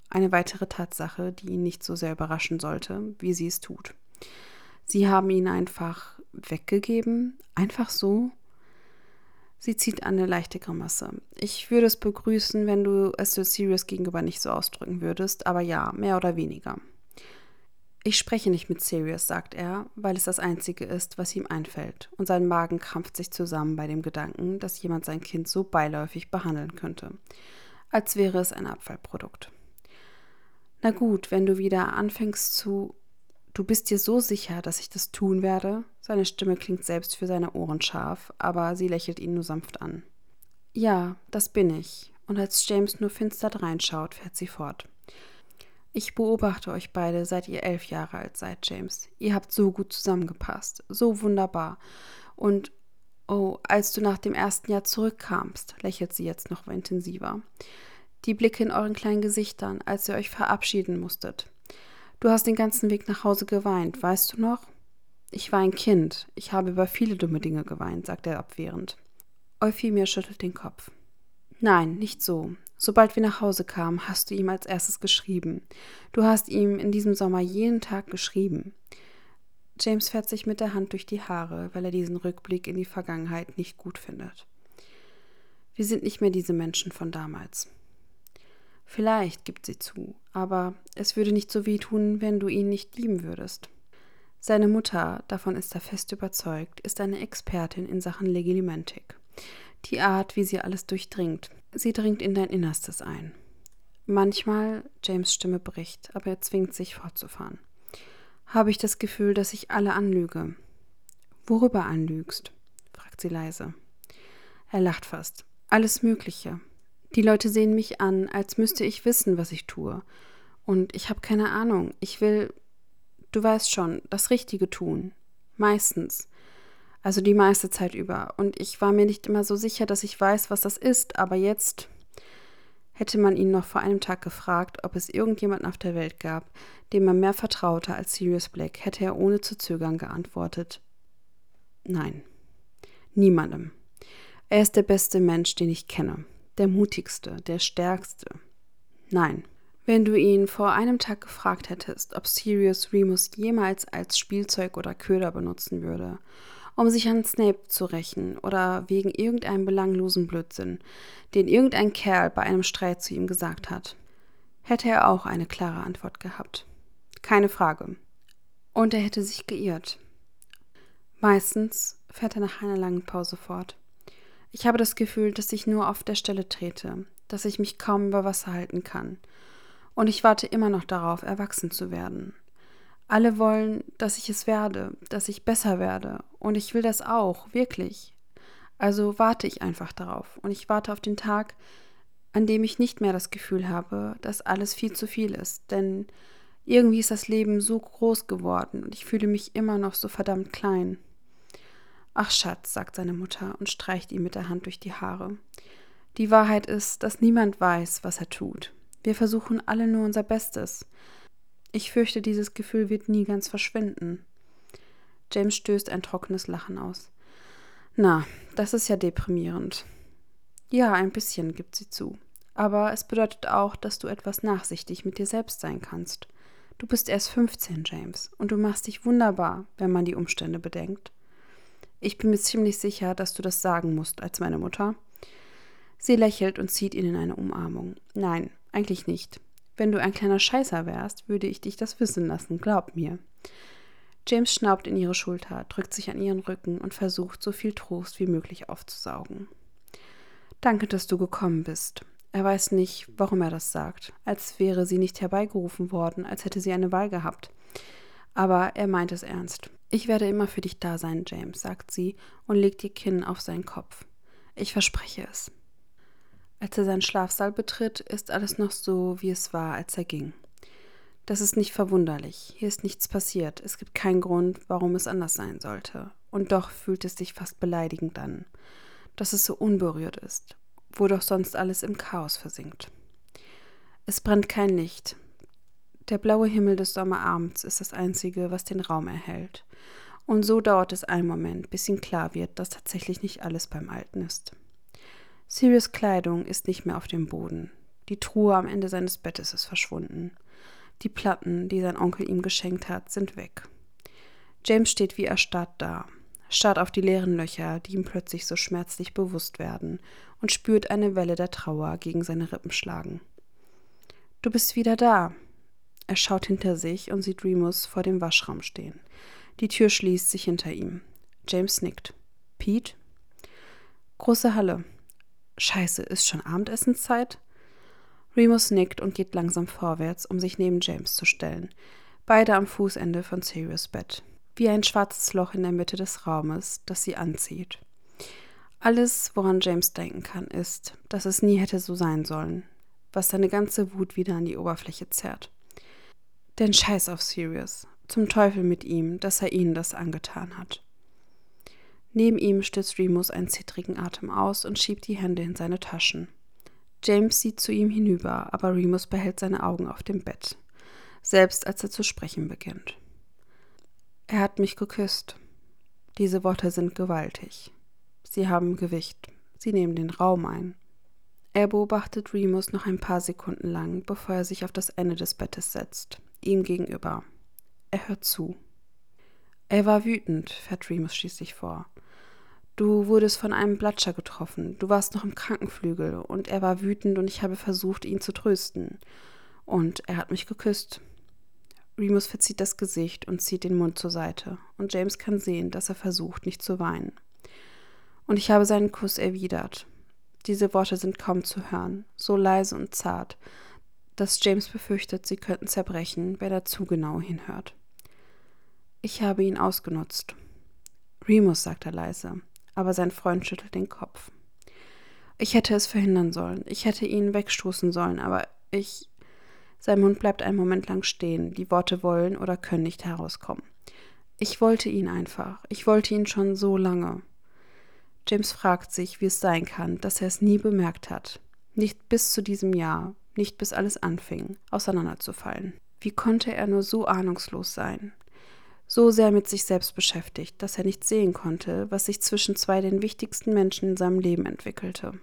Eine weitere Tatsache, die ihn nicht so sehr überraschen sollte, wie sie es tut. Sie haben ihn einfach weggegeben, einfach so. Sie zieht eine leichte Grimasse. Ich würde es begrüßen, wenn du es so Sirius gegenüber nicht so ausdrücken würdest, aber ja, mehr oder weniger. Ich spreche nicht mit Sirius, sagt er, weil es das Einzige ist, was ihm einfällt, und sein Magen krampft sich zusammen bei dem Gedanken, dass jemand sein Kind so beiläufig behandeln könnte, als wäre es ein Abfallprodukt. Na gut, wenn du wieder anfängst zu. Du bist dir so sicher, dass ich das tun werde? Seine Stimme klingt selbst für seine Ohren scharf, aber sie lächelt ihn nur sanft an. Ja, das bin ich. Und als James nur finster reinschaut, fährt sie fort. Ich beobachte euch beide, seit ihr elf Jahre alt seid, James. Ihr habt so gut zusammengepasst, so wunderbar. Und oh, als du nach dem ersten Jahr zurückkamst, lächelt sie jetzt noch intensiver. Die Blicke in euren kleinen Gesichtern, als ihr euch verabschieden musstet. Du hast den ganzen Weg nach Hause geweint, weißt du noch? Ich war ein Kind. Ich habe über viele dumme Dinge geweint, sagt er abwehrend. Euphemia schüttelt den Kopf. Nein, nicht so. Sobald wir nach Hause kamen, hast du ihm als erstes geschrieben. Du hast ihm in diesem Sommer jeden Tag geschrieben. James fährt sich mit der Hand durch die Haare, weil er diesen Rückblick in die Vergangenheit nicht gut findet. Wir sind nicht mehr diese Menschen von damals. Vielleicht, gibt sie zu, aber es würde nicht so weh tun, wenn du ihn nicht lieben würdest. Seine Mutter, davon ist er fest überzeugt, ist eine Expertin in Sachen Legilimentik. Die Art, wie sie alles durchdringt, Sie dringt in dein Innerstes ein. Manchmal, James Stimme bricht, aber er zwingt sich fortzufahren. Habe ich das Gefühl, dass ich alle anlüge. Worüber anlügst? fragt sie leise. Er lacht fast. Alles Mögliche. Die Leute sehen mich an, als müsste ich wissen, was ich tue. Und ich habe keine Ahnung. Ich will, du weißt schon, das Richtige tun. Meistens. Also die meiste Zeit über. Und ich war mir nicht immer so sicher, dass ich weiß, was das ist. Aber jetzt hätte man ihn noch vor einem Tag gefragt, ob es irgendjemanden auf der Welt gab, dem man mehr vertraute als Sirius Black, hätte er ohne zu zögern geantwortet. Nein. Niemandem. Er ist der beste Mensch, den ich kenne. Der mutigste, der stärkste. Nein. Wenn du ihn vor einem Tag gefragt hättest, ob Sirius Remus jemals als Spielzeug oder Köder benutzen würde, um sich an Snape zu rächen oder wegen irgendeinem belanglosen Blödsinn, den irgendein Kerl bei einem Streit zu ihm gesagt hat. Hätte er auch eine klare Antwort gehabt. Keine Frage. Und er hätte sich geirrt. Meistens fährt er nach einer langen Pause fort. Ich habe das Gefühl, dass ich nur auf der Stelle trete, dass ich mich kaum über Wasser halten kann. Und ich warte immer noch darauf, erwachsen zu werden. Alle wollen, dass ich es werde, dass ich besser werde. Und ich will das auch, wirklich. Also warte ich einfach darauf. Und ich warte auf den Tag, an dem ich nicht mehr das Gefühl habe, dass alles viel zu viel ist. Denn irgendwie ist das Leben so groß geworden und ich fühle mich immer noch so verdammt klein. Ach Schatz, sagt seine Mutter und streicht ihm mit der Hand durch die Haare. Die Wahrheit ist, dass niemand weiß, was er tut. Wir versuchen alle nur unser Bestes. Ich fürchte, dieses Gefühl wird nie ganz verschwinden. James stößt ein trockenes Lachen aus. Na, das ist ja deprimierend. Ja, ein bisschen, gibt sie zu. Aber es bedeutet auch, dass du etwas nachsichtig mit dir selbst sein kannst. Du bist erst 15, James, und du machst dich wunderbar, wenn man die Umstände bedenkt. Ich bin mir ziemlich sicher, dass du das sagen musst als meine Mutter. Sie lächelt und zieht ihn in eine Umarmung. Nein, eigentlich nicht. Wenn du ein kleiner Scheißer wärst, würde ich dich das wissen lassen, glaub mir. James schnaubt in ihre Schulter, drückt sich an ihren Rücken und versucht, so viel Trost wie möglich aufzusaugen. Danke, dass du gekommen bist. Er weiß nicht, warum er das sagt, als wäre sie nicht herbeigerufen worden, als hätte sie eine Wahl gehabt. Aber er meint es ernst. Ich werde immer für dich da sein, James, sagt sie und legt ihr Kinn auf seinen Kopf. Ich verspreche es. Als er seinen Schlafsaal betritt, ist alles noch so, wie es war, als er ging. Das ist nicht verwunderlich. Hier ist nichts passiert. Es gibt keinen Grund, warum es anders sein sollte. Und doch fühlt es sich fast beleidigend an, dass es so unberührt ist, wo doch sonst alles im Chaos versinkt. Es brennt kein Licht. Der blaue Himmel des Sommerabends ist das Einzige, was den Raum erhält. Und so dauert es einen Moment, bis ihm klar wird, dass tatsächlich nicht alles beim Alten ist. Sirius Kleidung ist nicht mehr auf dem Boden. Die Truhe am Ende seines Bettes ist verschwunden. Die Platten, die sein Onkel ihm geschenkt hat, sind weg. James steht wie erstarrt da, starrt auf die leeren Löcher, die ihm plötzlich so schmerzlich bewusst werden, und spürt eine Welle der Trauer gegen seine Rippen schlagen. Du bist wieder da. Er schaut hinter sich und sieht Remus vor dem Waschraum stehen. Die Tür schließt sich hinter ihm. James nickt. Pete? Große Halle. Scheiße, ist schon Abendessenszeit? Remus nickt und geht langsam vorwärts, um sich neben James zu stellen, beide am Fußende von Sirius Bett wie ein schwarzes Loch in der Mitte des Raumes, das sie anzieht. Alles, woran James denken kann, ist, dass es nie hätte so sein sollen, was seine ganze Wut wieder an die Oberfläche zerrt. Denn scheiß auf Sirius, zum Teufel mit ihm, dass er ihnen das angetan hat. Neben ihm stützt Remus einen zittrigen Atem aus und schiebt die Hände in seine Taschen. James sieht zu ihm hinüber, aber Remus behält seine Augen auf dem Bett, selbst als er zu sprechen beginnt. Er hat mich geküsst. Diese Worte sind gewaltig. Sie haben Gewicht. Sie nehmen den Raum ein. Er beobachtet Remus noch ein paar Sekunden lang, bevor er sich auf das Ende des Bettes setzt, ihm gegenüber. Er hört zu. Er war wütend, fährt Remus schließlich vor. Du wurdest von einem Blatscher getroffen, du warst noch im Krankenflügel, und er war wütend und ich habe versucht, ihn zu trösten. Und er hat mich geküsst. Remus verzieht das Gesicht und zieht den Mund zur Seite, und James kann sehen, dass er versucht, nicht zu weinen. Und ich habe seinen Kuss erwidert. Diese Worte sind kaum zu hören, so leise und zart, dass James befürchtet, sie könnten zerbrechen, wenn er zu genau hinhört. Ich habe ihn ausgenutzt. Remus, sagt er leise, aber sein Freund schüttelt den Kopf. Ich hätte es verhindern sollen, ich hätte ihn wegstoßen sollen, aber ich, sein Mund bleibt einen Moment lang stehen, die Worte wollen oder können nicht herauskommen. Ich wollte ihn einfach, ich wollte ihn schon so lange. James fragt sich, wie es sein kann, dass er es nie bemerkt hat. Nicht bis zu diesem Jahr, nicht bis alles anfing, auseinanderzufallen. Wie konnte er nur so ahnungslos sein? So sehr mit sich selbst beschäftigt, dass er nicht sehen konnte, was sich zwischen zwei den wichtigsten Menschen in seinem Leben entwickelte.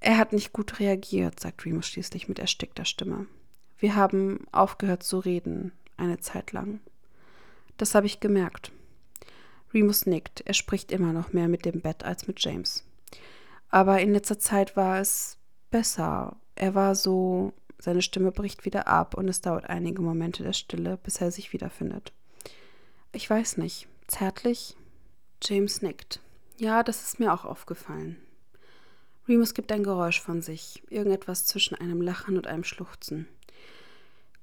Er hat nicht gut reagiert, sagt Remus schließlich mit erstickter Stimme. Wir haben aufgehört zu reden, eine Zeit lang. Das habe ich gemerkt. Remus nickt, er spricht immer noch mehr mit dem Bett als mit James. Aber in letzter Zeit war es besser. Er war so, seine Stimme bricht wieder ab und es dauert einige Momente der Stille, bis er sich wiederfindet. Ich weiß nicht, zärtlich? James nickt. Ja, das ist mir auch aufgefallen. Remus gibt ein Geräusch von sich, irgendetwas zwischen einem Lachen und einem Schluchzen.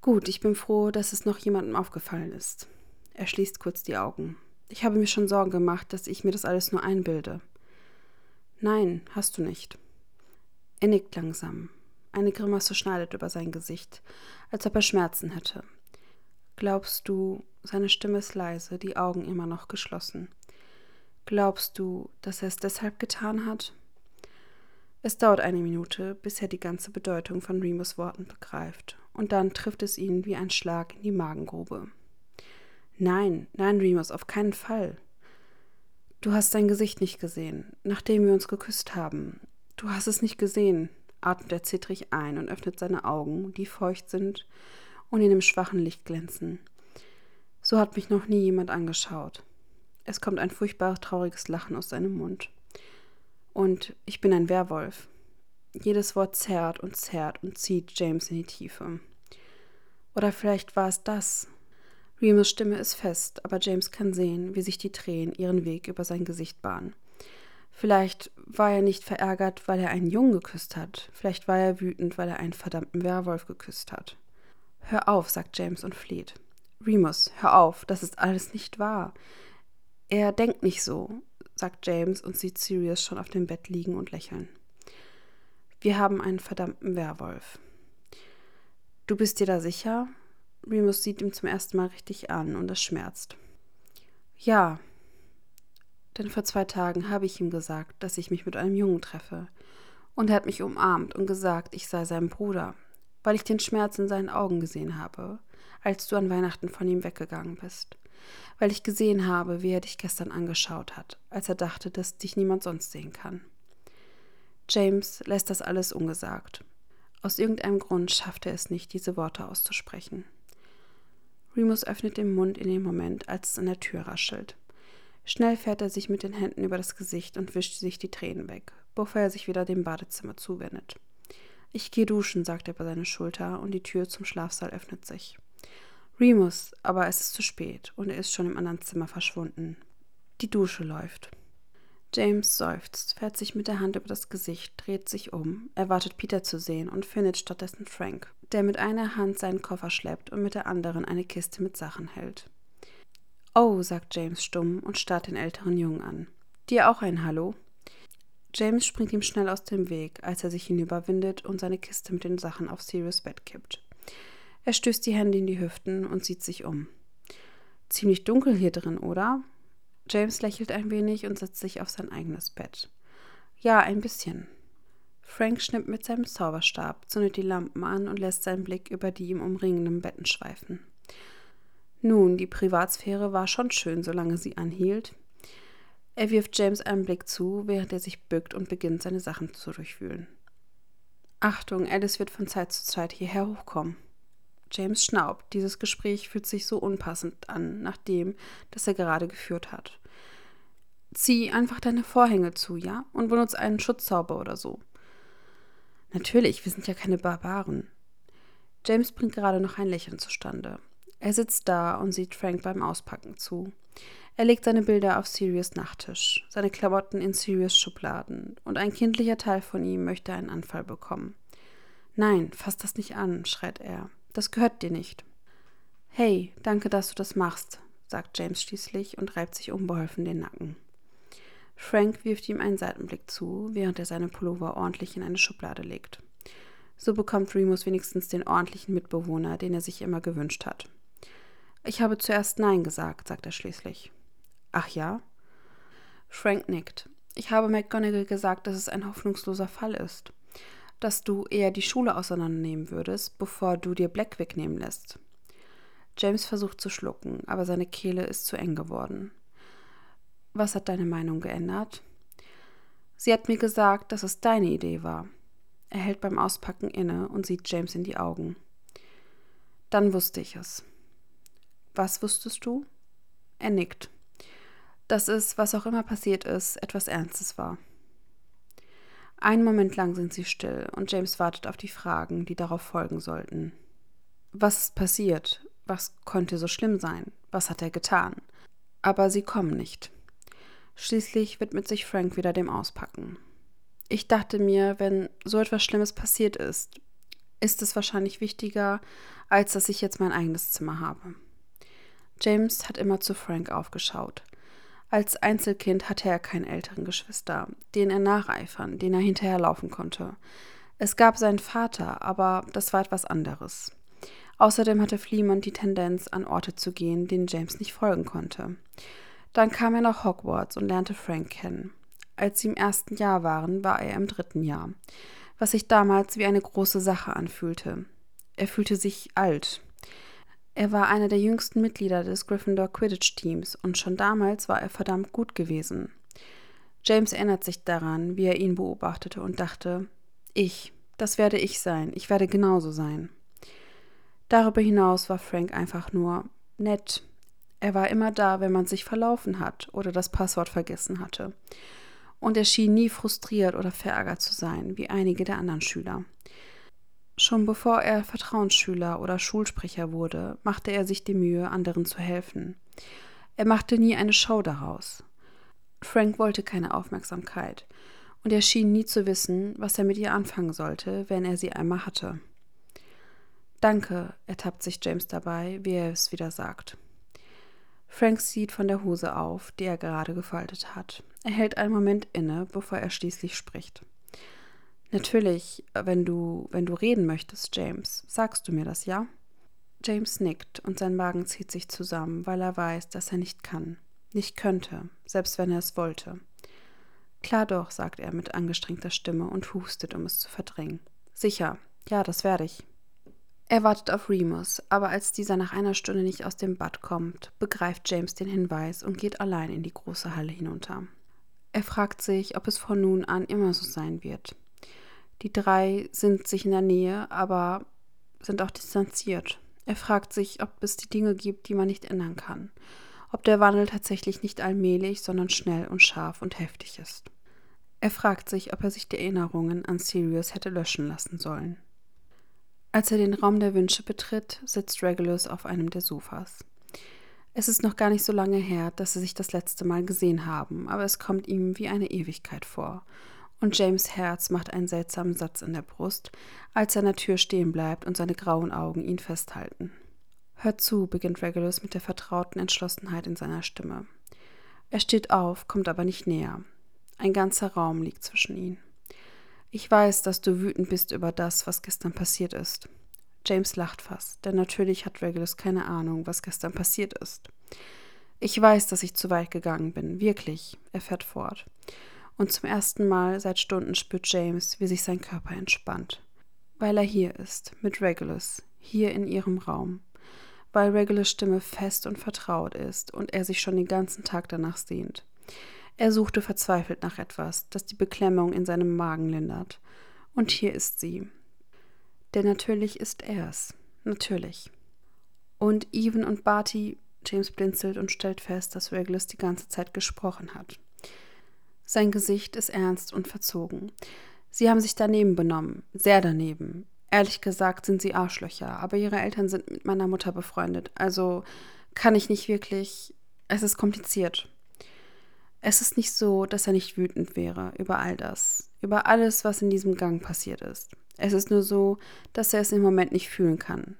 Gut, ich bin froh, dass es noch jemandem aufgefallen ist. Er schließt kurz die Augen. Ich habe mir schon Sorgen gemacht, dass ich mir das alles nur einbilde. Nein, hast du nicht. Er nickt langsam. Eine Grimasse schneidet über sein Gesicht, als ob er Schmerzen hätte. Glaubst du, seine Stimme ist leise, die Augen immer noch geschlossen. Glaubst du, dass er es deshalb getan hat? Es dauert eine Minute, bis er die ganze Bedeutung von Remus Worten begreift, und dann trifft es ihn wie ein Schlag in die Magengrube. Nein, nein, Remus, auf keinen Fall. Du hast sein Gesicht nicht gesehen, nachdem wir uns geküsst haben. Du hast es nicht gesehen, atmet er zittrig ein und öffnet seine Augen, die feucht sind und in dem schwachen Licht glänzen. So hat mich noch nie jemand angeschaut. Es kommt ein furchtbar trauriges Lachen aus seinem Mund. Und ich bin ein Werwolf. Jedes Wort zerrt und zerrt und zieht James in die Tiefe. Oder vielleicht war es das. Remus Stimme ist fest, aber James kann sehen, wie sich die Tränen ihren Weg über sein Gesicht bahnen. Vielleicht war er nicht verärgert, weil er einen Jungen geküsst hat. Vielleicht war er wütend, weil er einen verdammten Werwolf geküsst hat. Hör auf, sagt James und flieht. Remus, hör auf, das ist alles nicht wahr. Er denkt nicht so, sagt James und sieht Sirius schon auf dem Bett liegen und lächeln. Wir haben einen verdammten Werwolf. Du bist dir da sicher? Remus sieht ihn zum ersten Mal richtig an und es schmerzt. Ja, denn vor zwei Tagen habe ich ihm gesagt, dass ich mich mit einem Jungen treffe. Und er hat mich umarmt und gesagt, ich sei sein Bruder, weil ich den Schmerz in seinen Augen gesehen habe, als du an Weihnachten von ihm weggegangen bist. Weil ich gesehen habe, wie er dich gestern angeschaut hat, als er dachte, dass dich niemand sonst sehen kann. James lässt das alles ungesagt. Aus irgendeinem Grund schafft er es nicht, diese Worte auszusprechen. Remus öffnet den Mund in dem Moment, als es an der Tür raschelt. Schnell fährt er sich mit den Händen über das Gesicht und wischt sich die Tränen weg, bevor er sich wieder dem Badezimmer zuwendet. Ich gehe duschen, sagt er über seine Schulter, und die Tür zum Schlafsaal öffnet sich. Remus, aber es ist zu spät und er ist schon im anderen Zimmer verschwunden. Die Dusche läuft. James seufzt, fährt sich mit der Hand über das Gesicht, dreht sich um, erwartet Peter zu sehen und findet stattdessen Frank, der mit einer Hand seinen Koffer schleppt und mit der anderen eine Kiste mit Sachen hält. Oh, sagt James stumm und starrt den älteren Jungen an. Dir auch ein Hallo? James springt ihm schnell aus dem Weg, als er sich hinüberwindet und seine Kiste mit den Sachen auf Sirius Bett kippt. Er stößt die Hände in die Hüften und sieht sich um. Ziemlich dunkel hier drin, oder? James lächelt ein wenig und setzt sich auf sein eigenes Bett. Ja, ein bisschen. Frank schnippt mit seinem Zauberstab, zündet die Lampen an und lässt seinen Blick über die ihm umringenden Betten schweifen. Nun, die Privatsphäre war schon schön, solange sie anhielt. Er wirft James einen Blick zu, während er sich bückt und beginnt, seine Sachen zu durchwühlen. Achtung, Alice wird von Zeit zu Zeit hierher hochkommen. James schnaubt. Dieses Gespräch fühlt sich so unpassend an, nach dem, das er gerade geführt hat. Zieh einfach deine Vorhänge zu, ja? Und benutze einen Schutzzauber oder so. Natürlich, wir sind ja keine Barbaren. James bringt gerade noch ein Lächeln zustande. Er sitzt da und sieht Frank beim Auspacken zu. Er legt seine Bilder auf Sirius Nachttisch, seine Klamotten in Sirius Schubladen, und ein kindlicher Teil von ihm möchte einen Anfall bekommen. Nein, fass das nicht an, schreit er. Das gehört dir nicht. Hey, danke, dass du das machst, sagt James schließlich und reibt sich unbeholfen den Nacken. Frank wirft ihm einen Seitenblick zu, während er seine Pullover ordentlich in eine Schublade legt. So bekommt Remus wenigstens den ordentlichen Mitbewohner, den er sich immer gewünscht hat. Ich habe zuerst Nein gesagt, sagt er schließlich. Ach ja? Frank nickt. Ich habe McGonagall gesagt, dass es ein hoffnungsloser Fall ist dass du eher die Schule auseinandernehmen würdest, bevor du dir Black wegnehmen lässt. James versucht zu schlucken, aber seine Kehle ist zu eng geworden. Was hat deine Meinung geändert? Sie hat mir gesagt, dass es deine Idee war. Er hält beim Auspacken inne und sieht James in die Augen. Dann wusste ich es. Was wusstest du? Er nickt. Dass es, was auch immer passiert ist, etwas Ernstes war. Einen Moment lang sind sie still und James wartet auf die Fragen, die darauf folgen sollten. Was ist passiert? Was konnte so schlimm sein? Was hat er getan? Aber sie kommen nicht. Schließlich widmet sich Frank wieder dem Auspacken. Ich dachte mir, wenn so etwas Schlimmes passiert ist, ist es wahrscheinlich wichtiger, als dass ich jetzt mein eigenes Zimmer habe. James hat immer zu Frank aufgeschaut. Als Einzelkind hatte er keine älteren Geschwister, denen er nacheifern, denen er hinterherlaufen konnte. Es gab seinen Vater, aber das war etwas anderes. Außerdem hatte Fleemont die Tendenz, an Orte zu gehen, denen James nicht folgen konnte. Dann kam er nach Hogwarts und lernte Frank kennen. Als sie im ersten Jahr waren, war er im dritten Jahr, was sich damals wie eine große Sache anfühlte. Er fühlte sich alt. Er war einer der jüngsten Mitglieder des Gryffindor Quidditch-Teams und schon damals war er verdammt gut gewesen. James erinnert sich daran, wie er ihn beobachtete und dachte, ich, das werde ich sein, ich werde genauso sein. Darüber hinaus war Frank einfach nur nett. Er war immer da, wenn man sich verlaufen hat oder das Passwort vergessen hatte. Und er schien nie frustriert oder verärgert zu sein, wie einige der anderen Schüler. Schon bevor er Vertrauensschüler oder Schulsprecher wurde, machte er sich die Mühe, anderen zu helfen. Er machte nie eine Show daraus. Frank wollte keine Aufmerksamkeit, und er schien nie zu wissen, was er mit ihr anfangen sollte, wenn er sie einmal hatte. Danke, ertappt sich James dabei, wie er es wieder sagt. Frank sieht von der Hose auf, die er gerade gefaltet hat. Er hält einen Moment inne, bevor er schließlich spricht. Natürlich, wenn du, wenn du reden möchtest, James, sagst du mir das, ja? James nickt und sein Magen zieht sich zusammen, weil er weiß, dass er nicht kann nicht könnte, selbst wenn er es wollte. Klar doch, sagt er mit angestrengter Stimme und hustet, um es zu verdrängen. Sicher, ja, das werde ich. Er wartet auf Remus, aber als dieser nach einer Stunde nicht aus dem Bad kommt, begreift James den Hinweis und geht allein in die große Halle hinunter. Er fragt sich, ob es von nun an immer so sein wird. Die drei sind sich in der Nähe, aber sind auch distanziert. Er fragt sich, ob es die Dinge gibt, die man nicht ändern kann ob der Wandel tatsächlich nicht allmählich, sondern schnell und scharf und heftig ist. Er fragt sich, ob er sich die Erinnerungen an Sirius hätte löschen lassen sollen. Als er den Raum der Wünsche betritt, sitzt Regulus auf einem der Sofas. Es ist noch gar nicht so lange her, dass sie sich das letzte Mal gesehen haben, aber es kommt ihm wie eine Ewigkeit vor. Und James Herz macht einen seltsamen Satz in der Brust, als er an der Tür stehen bleibt und seine grauen Augen ihn festhalten. Hör zu, beginnt Regulus mit der vertrauten Entschlossenheit in seiner Stimme. Er steht auf, kommt aber nicht näher. Ein ganzer Raum liegt zwischen ihnen. Ich weiß, dass du wütend bist über das, was gestern passiert ist. James lacht fast, denn natürlich hat Regulus keine Ahnung, was gestern passiert ist. Ich weiß, dass ich zu weit gegangen bin, wirklich, er fährt fort. Und zum ersten Mal seit Stunden spürt James, wie sich sein Körper entspannt. Weil er hier ist, mit Regulus, hier in ihrem Raum weil Regulus Stimme fest und vertraut ist und er sich schon den ganzen Tag danach sehnt. Er suchte verzweifelt nach etwas, das die Beklemmung in seinem Magen lindert. Und hier ist sie. Denn natürlich ist er es. Natürlich. Und Even und Barty, James blinzelt und stellt fest, dass Regulus die ganze Zeit gesprochen hat. Sein Gesicht ist ernst und verzogen. Sie haben sich daneben benommen, sehr daneben. Ehrlich gesagt sind sie Arschlöcher, aber ihre Eltern sind mit meiner Mutter befreundet. Also kann ich nicht wirklich. Es ist kompliziert. Es ist nicht so, dass er nicht wütend wäre über all das, über alles, was in diesem Gang passiert ist. Es ist nur so, dass er es im Moment nicht fühlen kann.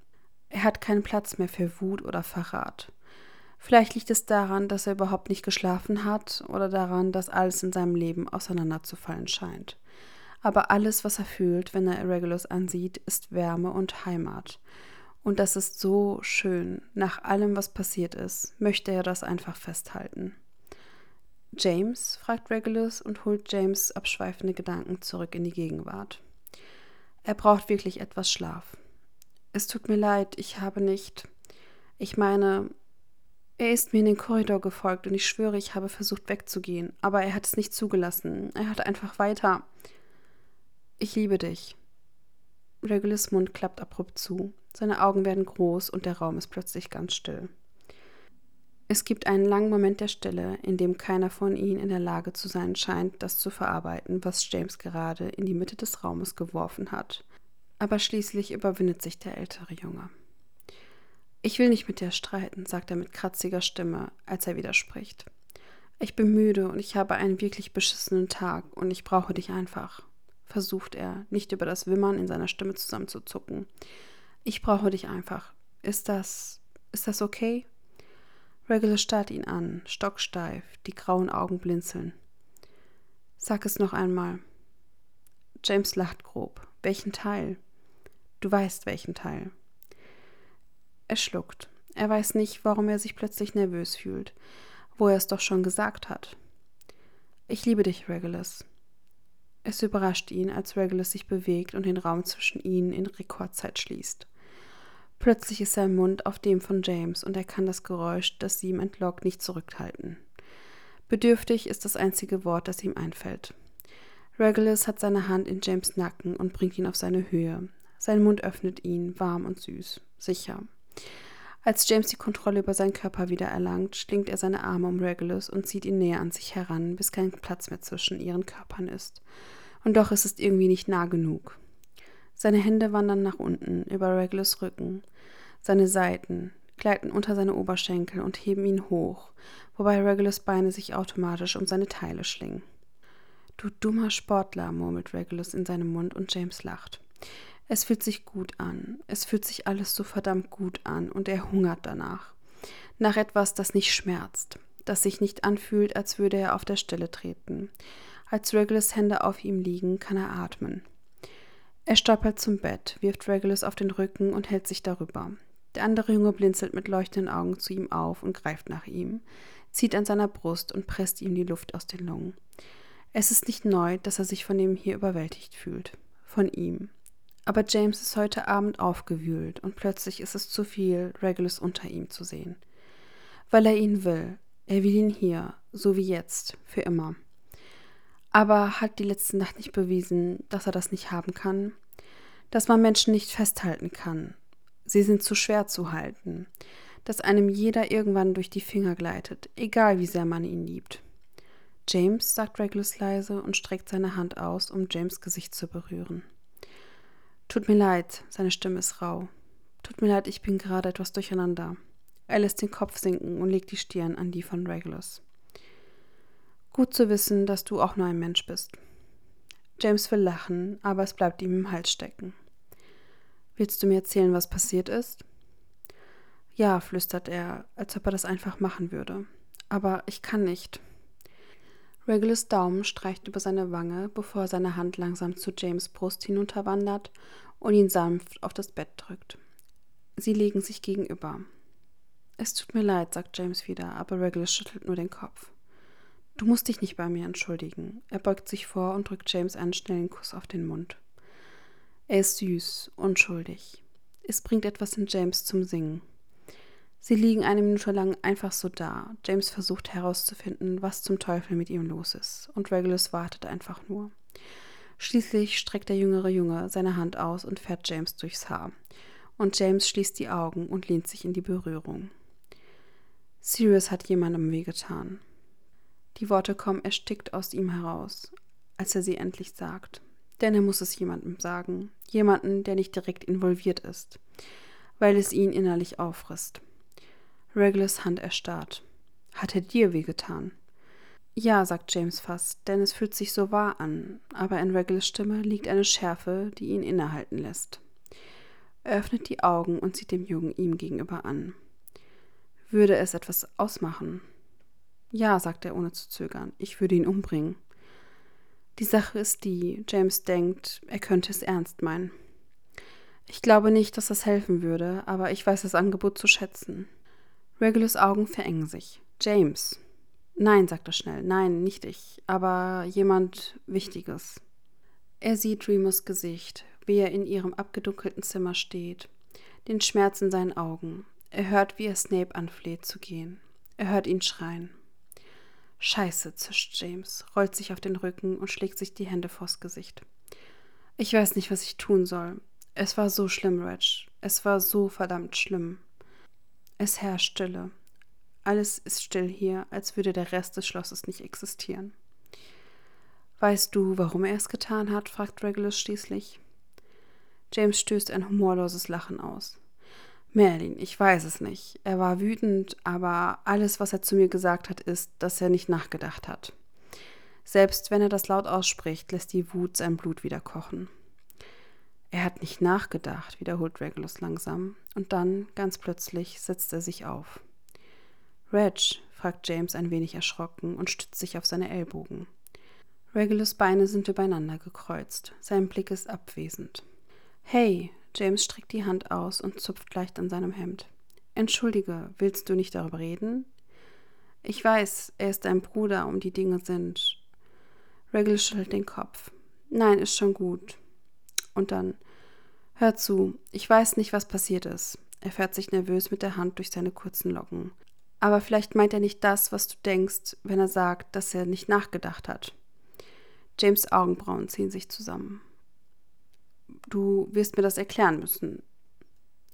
Er hat keinen Platz mehr für Wut oder Verrat. Vielleicht liegt es daran, dass er überhaupt nicht geschlafen hat oder daran, dass alles in seinem Leben auseinanderzufallen scheint aber alles, was er fühlt, wenn er Irregulus ansieht, ist Wärme und Heimat. Und das ist so schön. Nach allem, was passiert ist, möchte er das einfach festhalten. James? fragt Regulus und holt James abschweifende Gedanken zurück in die Gegenwart. Er braucht wirklich etwas Schlaf. Es tut mir leid, ich habe nicht. Ich meine, er ist mir in den Korridor gefolgt und ich schwöre, ich habe versucht wegzugehen, aber er hat es nicht zugelassen. Er hat einfach weiter. Ich liebe dich. Regulus Mund klappt abrupt zu. Seine Augen werden groß und der Raum ist plötzlich ganz still. Es gibt einen langen Moment der Stille, in dem keiner von ihnen in der Lage zu sein scheint, das zu verarbeiten, was James gerade in die Mitte des Raumes geworfen hat. Aber schließlich überwindet sich der ältere Junge. Ich will nicht mit dir streiten, sagt er mit kratziger Stimme, als er widerspricht. Ich bin müde und ich habe einen wirklich beschissenen Tag und ich brauche dich einfach versucht er, nicht über das Wimmern in seiner Stimme zusammenzuzucken. Ich brauche dich einfach. Ist das. ist das okay? Regular starrt ihn an, stocksteif, die grauen Augen blinzeln. Sag es noch einmal. James lacht grob. Welchen Teil? Du weißt welchen Teil. Er schluckt. Er weiß nicht, warum er sich plötzlich nervös fühlt, wo er es doch schon gesagt hat. Ich liebe dich, Regulus. Es überrascht ihn, als Regulus sich bewegt und den Raum zwischen ihnen in Rekordzeit schließt. Plötzlich ist sein Mund auf dem von James und er kann das Geräusch, das sie ihm entlockt, nicht zurückhalten. Bedürftig ist das einzige Wort, das ihm einfällt. Regulus hat seine Hand in James Nacken und bringt ihn auf seine Höhe. Sein Mund öffnet ihn, warm und süß, sicher. Als James die Kontrolle über seinen Körper wieder erlangt, schlingt er seine Arme um Regulus und zieht ihn näher an sich heran, bis kein Platz mehr zwischen ihren Körpern ist. Und doch ist es irgendwie nicht nah genug. Seine Hände wandern nach unten, über Regulus Rücken. Seine Seiten gleiten unter seine Oberschenkel und heben ihn hoch, wobei Regulus Beine sich automatisch um seine Teile schlingen. Du dummer Sportler, murmelt Regulus in seinem Mund und James lacht. Es fühlt sich gut an. Es fühlt sich alles so verdammt gut an und er hungert danach. Nach etwas, das nicht schmerzt, das sich nicht anfühlt, als würde er auf der Stelle treten. Als Regulus Hände auf ihm liegen, kann er atmen. Er stolpert zum Bett, wirft Regulus auf den Rücken und hält sich darüber. Der andere Junge blinzelt mit leuchtenden Augen zu ihm auf und greift nach ihm, zieht an seiner Brust und presst ihm die Luft aus den Lungen. Es ist nicht neu, dass er sich von ihm hier überwältigt fühlt. Von ihm. Aber James ist heute Abend aufgewühlt und plötzlich ist es zu viel, Regulus unter ihm zu sehen. Weil er ihn will. Er will ihn hier, so wie jetzt, für immer. Aber hat die letzte Nacht nicht bewiesen, dass er das nicht haben kann? Dass man Menschen nicht festhalten kann. Sie sind zu schwer zu halten. Dass einem jeder irgendwann durch die Finger gleitet, egal wie sehr man ihn liebt. James, sagt Regulus leise und streckt seine Hand aus, um James Gesicht zu berühren. Tut mir leid, seine Stimme ist rau. Tut mir leid, ich bin gerade etwas durcheinander. Er lässt den Kopf sinken und legt die Stirn an die von Regulus. Gut zu wissen, dass du auch nur ein Mensch bist. James will lachen, aber es bleibt ihm im Hals stecken. Willst du mir erzählen, was passiert ist? Ja, flüstert er, als ob er das einfach machen würde. Aber ich kann nicht. Regulus Daumen streicht über seine Wange, bevor seine Hand langsam zu James Brust hinunterwandert und ihn sanft auf das Bett drückt. Sie legen sich gegenüber. Es tut mir leid, sagt James wieder, aber Regulus schüttelt nur den Kopf. Du musst dich nicht bei mir entschuldigen. Er beugt sich vor und drückt James einen schnellen Kuss auf den Mund. Er ist süß, unschuldig. Es bringt etwas in James zum Singen. Sie liegen eine Minute lang einfach so da. James versucht herauszufinden, was zum Teufel mit ihm los ist, und Regulus wartet einfach nur. Schließlich streckt der jüngere Junge seine Hand aus und fährt James durchs Haar. Und James schließt die Augen und lehnt sich in die Berührung. Sirius hat jemandem wehgetan. Die Worte kommen erstickt aus ihm heraus, als er sie endlich sagt. Denn er muss es jemandem sagen, jemanden, der nicht direkt involviert ist, weil es ihn innerlich auffrisst. Regulus Hand erstarrt. Hat er dir wehgetan? Ja, sagt James fast, denn es fühlt sich so wahr an, aber in Regulus Stimme liegt eine Schärfe, die ihn innehalten lässt. Er öffnet die Augen und sieht dem Jungen ihm gegenüber an. Würde es etwas ausmachen? Ja, sagt er ohne zu zögern, ich würde ihn umbringen. Die Sache ist die, James denkt, er könnte es ernst meinen. Ich glaube nicht, dass das helfen würde, aber ich weiß das Angebot zu schätzen. Regulus Augen verengen sich. James. Nein, sagt er schnell. Nein, nicht ich, aber jemand Wichtiges. Er sieht Remus Gesicht, wie er in ihrem abgedunkelten Zimmer steht, den Schmerz in seinen Augen. Er hört, wie er Snape anfleht zu gehen. Er hört ihn schreien. Scheiße, zischt James, rollt sich auf den Rücken und schlägt sich die Hände vors Gesicht. Ich weiß nicht, was ich tun soll. Es war so schlimm, Reg. Es war so verdammt schlimm. Es herrscht Stille. Alles ist still hier, als würde der Rest des Schlosses nicht existieren. Weißt du, warum er es getan hat? fragt Regulus schließlich. James stößt ein humorloses Lachen aus. Merlin, ich weiß es nicht. Er war wütend, aber alles, was er zu mir gesagt hat, ist, dass er nicht nachgedacht hat. Selbst wenn er das laut ausspricht, lässt die Wut sein Blut wieder kochen. Er hat nicht nachgedacht, wiederholt Regulus langsam, und dann, ganz plötzlich, setzt er sich auf. Reg, fragt James ein wenig erschrocken und stützt sich auf seine Ellbogen. Regulus Beine sind übereinander gekreuzt, sein Blick ist abwesend. Hey, James streckt die Hand aus und zupft leicht an seinem Hemd. Entschuldige, willst du nicht darüber reden? Ich weiß, er ist dein Bruder und die Dinge sind. Regulus schüttelt den Kopf. Nein, ist schon gut. Und dann, hör zu, ich weiß nicht, was passiert ist, Er fährt sich nervös mit der Hand durch seine kurzen Locken. Aber vielleicht meint er nicht das, was du denkst, wenn er sagt, dass er nicht nachgedacht hat. James Augenbrauen ziehen sich zusammen. Du wirst mir das erklären müssen.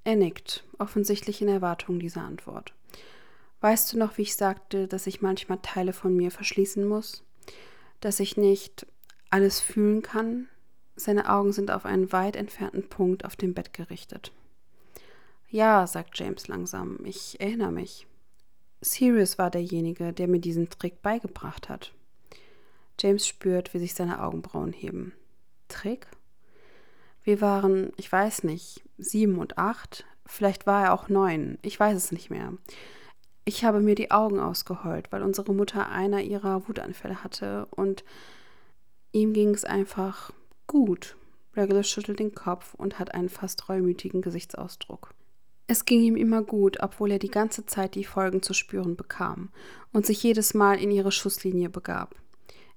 Er nickt, offensichtlich in Erwartung dieser Antwort. Weißt du noch, wie ich sagte, dass ich manchmal Teile von mir verschließen muss? Dass ich nicht alles fühlen kann? Seine Augen sind auf einen weit entfernten Punkt auf dem Bett gerichtet. Ja, sagt James langsam, ich erinnere mich. Sirius war derjenige, der mir diesen Trick beigebracht hat. James spürt, wie sich seine Augenbrauen heben. Trick? Wir waren, ich weiß nicht, sieben und acht. Vielleicht war er auch neun. Ich weiß es nicht mehr. Ich habe mir die Augen ausgeheult, weil unsere Mutter einer ihrer Wutanfälle hatte und ihm ging es einfach gut. Regulus schüttelt den Kopf und hat einen fast reumütigen Gesichtsausdruck. Es ging ihm immer gut, obwohl er die ganze Zeit die Folgen zu spüren bekam und sich jedes Mal in ihre Schusslinie begab.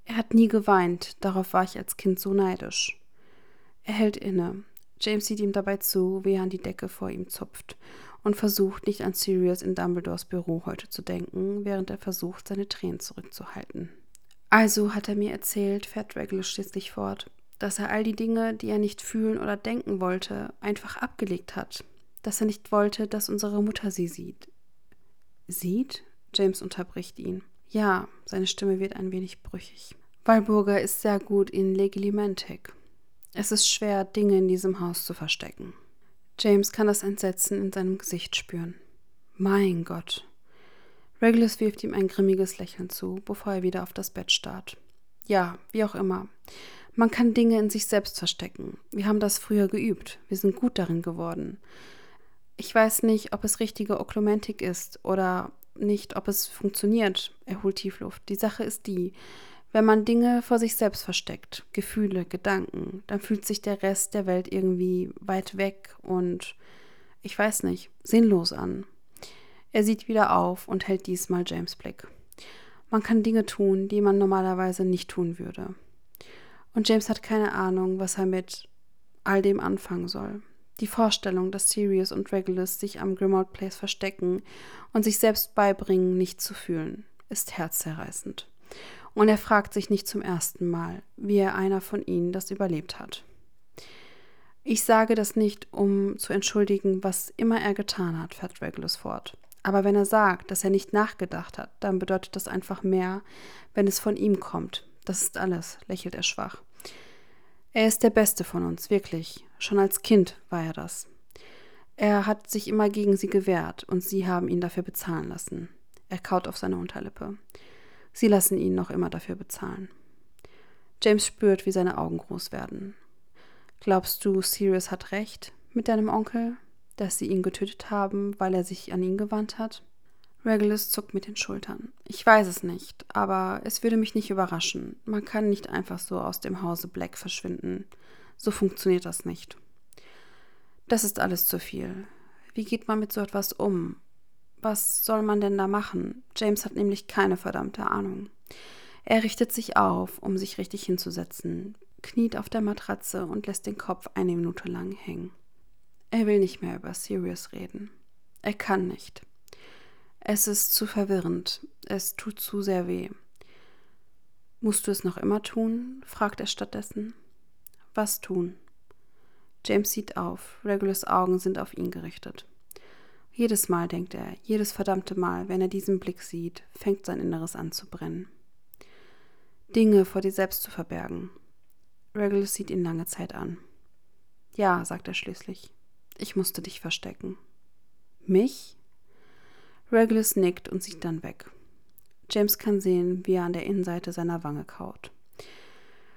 Er hat nie geweint, darauf war ich als Kind so neidisch. Er hält inne. James sieht ihm dabei zu, wie er an die Decke vor ihm zupft und versucht, nicht an Sirius in Dumbledores Büro heute zu denken, während er versucht, seine Tränen zurückzuhalten. Also hat er mir erzählt, fährt Regulus schließlich fort, dass er all die Dinge, die er nicht fühlen oder denken wollte, einfach abgelegt hat, dass er nicht wollte, dass unsere Mutter sie sieht. Sieht? James unterbricht ihn. Ja, seine Stimme wird ein wenig brüchig. Walburger ist sehr gut in Legilimentik. Es ist schwer, Dinge in diesem Haus zu verstecken. James kann das Entsetzen in seinem Gesicht spüren. Mein Gott. Regulus wirft ihm ein grimmiges Lächeln zu, bevor er wieder auf das Bett starrt. Ja, wie auch immer. Man kann Dinge in sich selbst verstecken. Wir haben das früher geübt. Wir sind gut darin geworden. Ich weiß nicht, ob es richtige Oklumentik ist oder nicht, ob es funktioniert. Er holt Tiefluft. Die Sache ist die, wenn man Dinge vor sich selbst versteckt, Gefühle, Gedanken, dann fühlt sich der Rest der Welt irgendwie weit weg und, ich weiß nicht, sinnlos an. Er sieht wieder auf und hält diesmal James Blick. Man kann Dinge tun, die man normalerweise nicht tun würde. Und James hat keine Ahnung, was er mit all dem anfangen soll. Die Vorstellung, dass Sirius und Regulus sich am Grimmauld Place verstecken und sich selbst beibringen, nicht zu fühlen, ist herzzerreißend. Und er fragt sich nicht zum ersten Mal, wie er einer von ihnen das überlebt hat. Ich sage das nicht, um zu entschuldigen, was immer er getan hat, fährt Regulus fort. Aber wenn er sagt, dass er nicht nachgedacht hat, dann bedeutet das einfach mehr, wenn es von ihm kommt. Das ist alles, lächelt er schwach. Er ist der Beste von uns, wirklich. Schon als Kind war er das. Er hat sich immer gegen sie gewehrt und sie haben ihn dafür bezahlen lassen. Er kaut auf seine Unterlippe. Sie lassen ihn noch immer dafür bezahlen. James spürt, wie seine Augen groß werden. Glaubst du, Sirius hat recht mit deinem Onkel, dass sie ihn getötet haben, weil er sich an ihn gewandt hat? Regulus zuckt mit den Schultern. Ich weiß es nicht, aber es würde mich nicht überraschen. Man kann nicht einfach so aus dem Hause Black verschwinden. So funktioniert das nicht. Das ist alles zu viel. Wie geht man mit so etwas um? Was soll man denn da machen? James hat nämlich keine verdammte Ahnung. Er richtet sich auf, um sich richtig hinzusetzen, kniet auf der Matratze und lässt den Kopf eine Minute lang hängen. Er will nicht mehr über Sirius reden. Er kann nicht. Es ist zu verwirrend. Es tut zu sehr weh. Musst du es noch immer tun? fragt er stattdessen. Was tun? James sieht auf. Regulus Augen sind auf ihn gerichtet. Jedes Mal, denkt er, jedes verdammte Mal, wenn er diesen Blick sieht, fängt sein Inneres an zu brennen. Dinge vor dir selbst zu verbergen. Regulus sieht ihn lange Zeit an. Ja, sagt er schließlich. Ich musste dich verstecken. Mich? Regulus nickt und sieht dann weg. James kann sehen, wie er an der Innenseite seiner Wange kaut.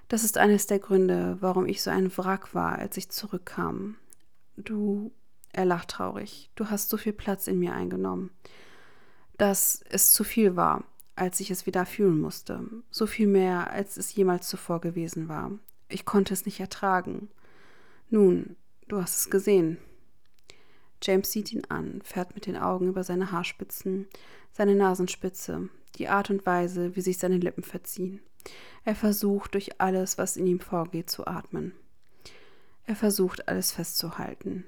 Das ist eines der Gründe, warum ich so ein Wrack war, als ich zurückkam. Du, er lacht traurig, du hast so viel Platz in mir eingenommen, dass es zu viel war, als ich es wieder fühlen musste. So viel mehr, als es jemals zuvor gewesen war. Ich konnte es nicht ertragen. Nun, du hast es gesehen. James sieht ihn an, fährt mit den Augen über seine Haarspitzen, seine Nasenspitze, die Art und Weise, wie sich seine Lippen verziehen. Er versucht, durch alles, was in ihm vorgeht, zu atmen. Er versucht, alles festzuhalten.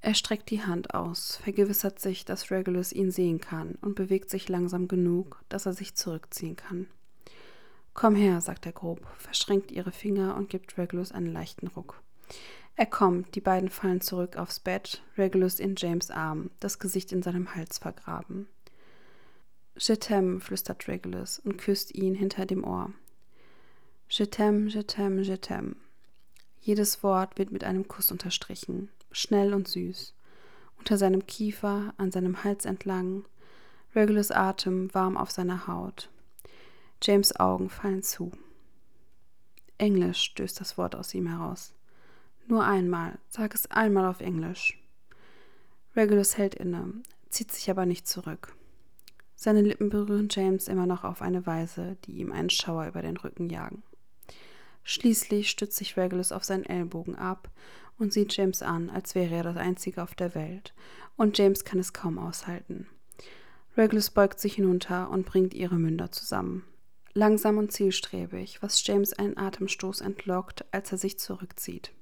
Er streckt die Hand aus, vergewissert sich, dass Regulus ihn sehen kann und bewegt sich langsam genug, dass er sich zurückziehen kann. Komm her, sagt er grob, verschränkt ihre Finger und gibt Regulus einen leichten Ruck. Er kommt, die beiden fallen zurück aufs Bett, Regulus in James Arm, das Gesicht in seinem Hals vergraben. Je t'aime, flüstert Regulus und küsst ihn hinter dem Ohr. Je t'aime, je t'aime, je t'aime. Jedes Wort wird mit einem Kuss unterstrichen, schnell und süß. Unter seinem Kiefer, an seinem Hals entlang, Regulus Atem warm auf seiner Haut. James Augen fallen zu. Englisch stößt das Wort aus ihm heraus. Nur einmal, sag es einmal auf Englisch. Regulus hält inne, zieht sich aber nicht zurück. Seine Lippen berühren James immer noch auf eine Weise, die ihm einen Schauer über den Rücken jagen. Schließlich stützt sich Regulus auf seinen Ellbogen ab und sieht James an, als wäre er das Einzige auf der Welt, und James kann es kaum aushalten. Regulus beugt sich hinunter und bringt ihre Münder zusammen. Langsam und zielstrebig, was James einen Atemstoß entlockt, als er sich zurückzieht.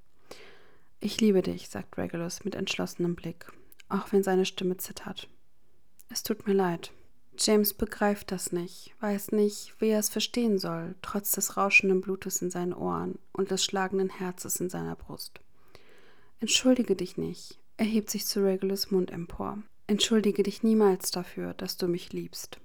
Ich liebe dich, sagt Regulus mit entschlossenem Blick, auch wenn seine Stimme zittert. Es tut mir leid. James begreift das nicht, weiß nicht, wie er es verstehen soll, trotz des rauschenden Blutes in seinen Ohren und des schlagenden Herzes in seiner Brust. Entschuldige dich nicht, er hebt sich zu Regulus Mund empor. Entschuldige dich niemals dafür, dass du mich liebst.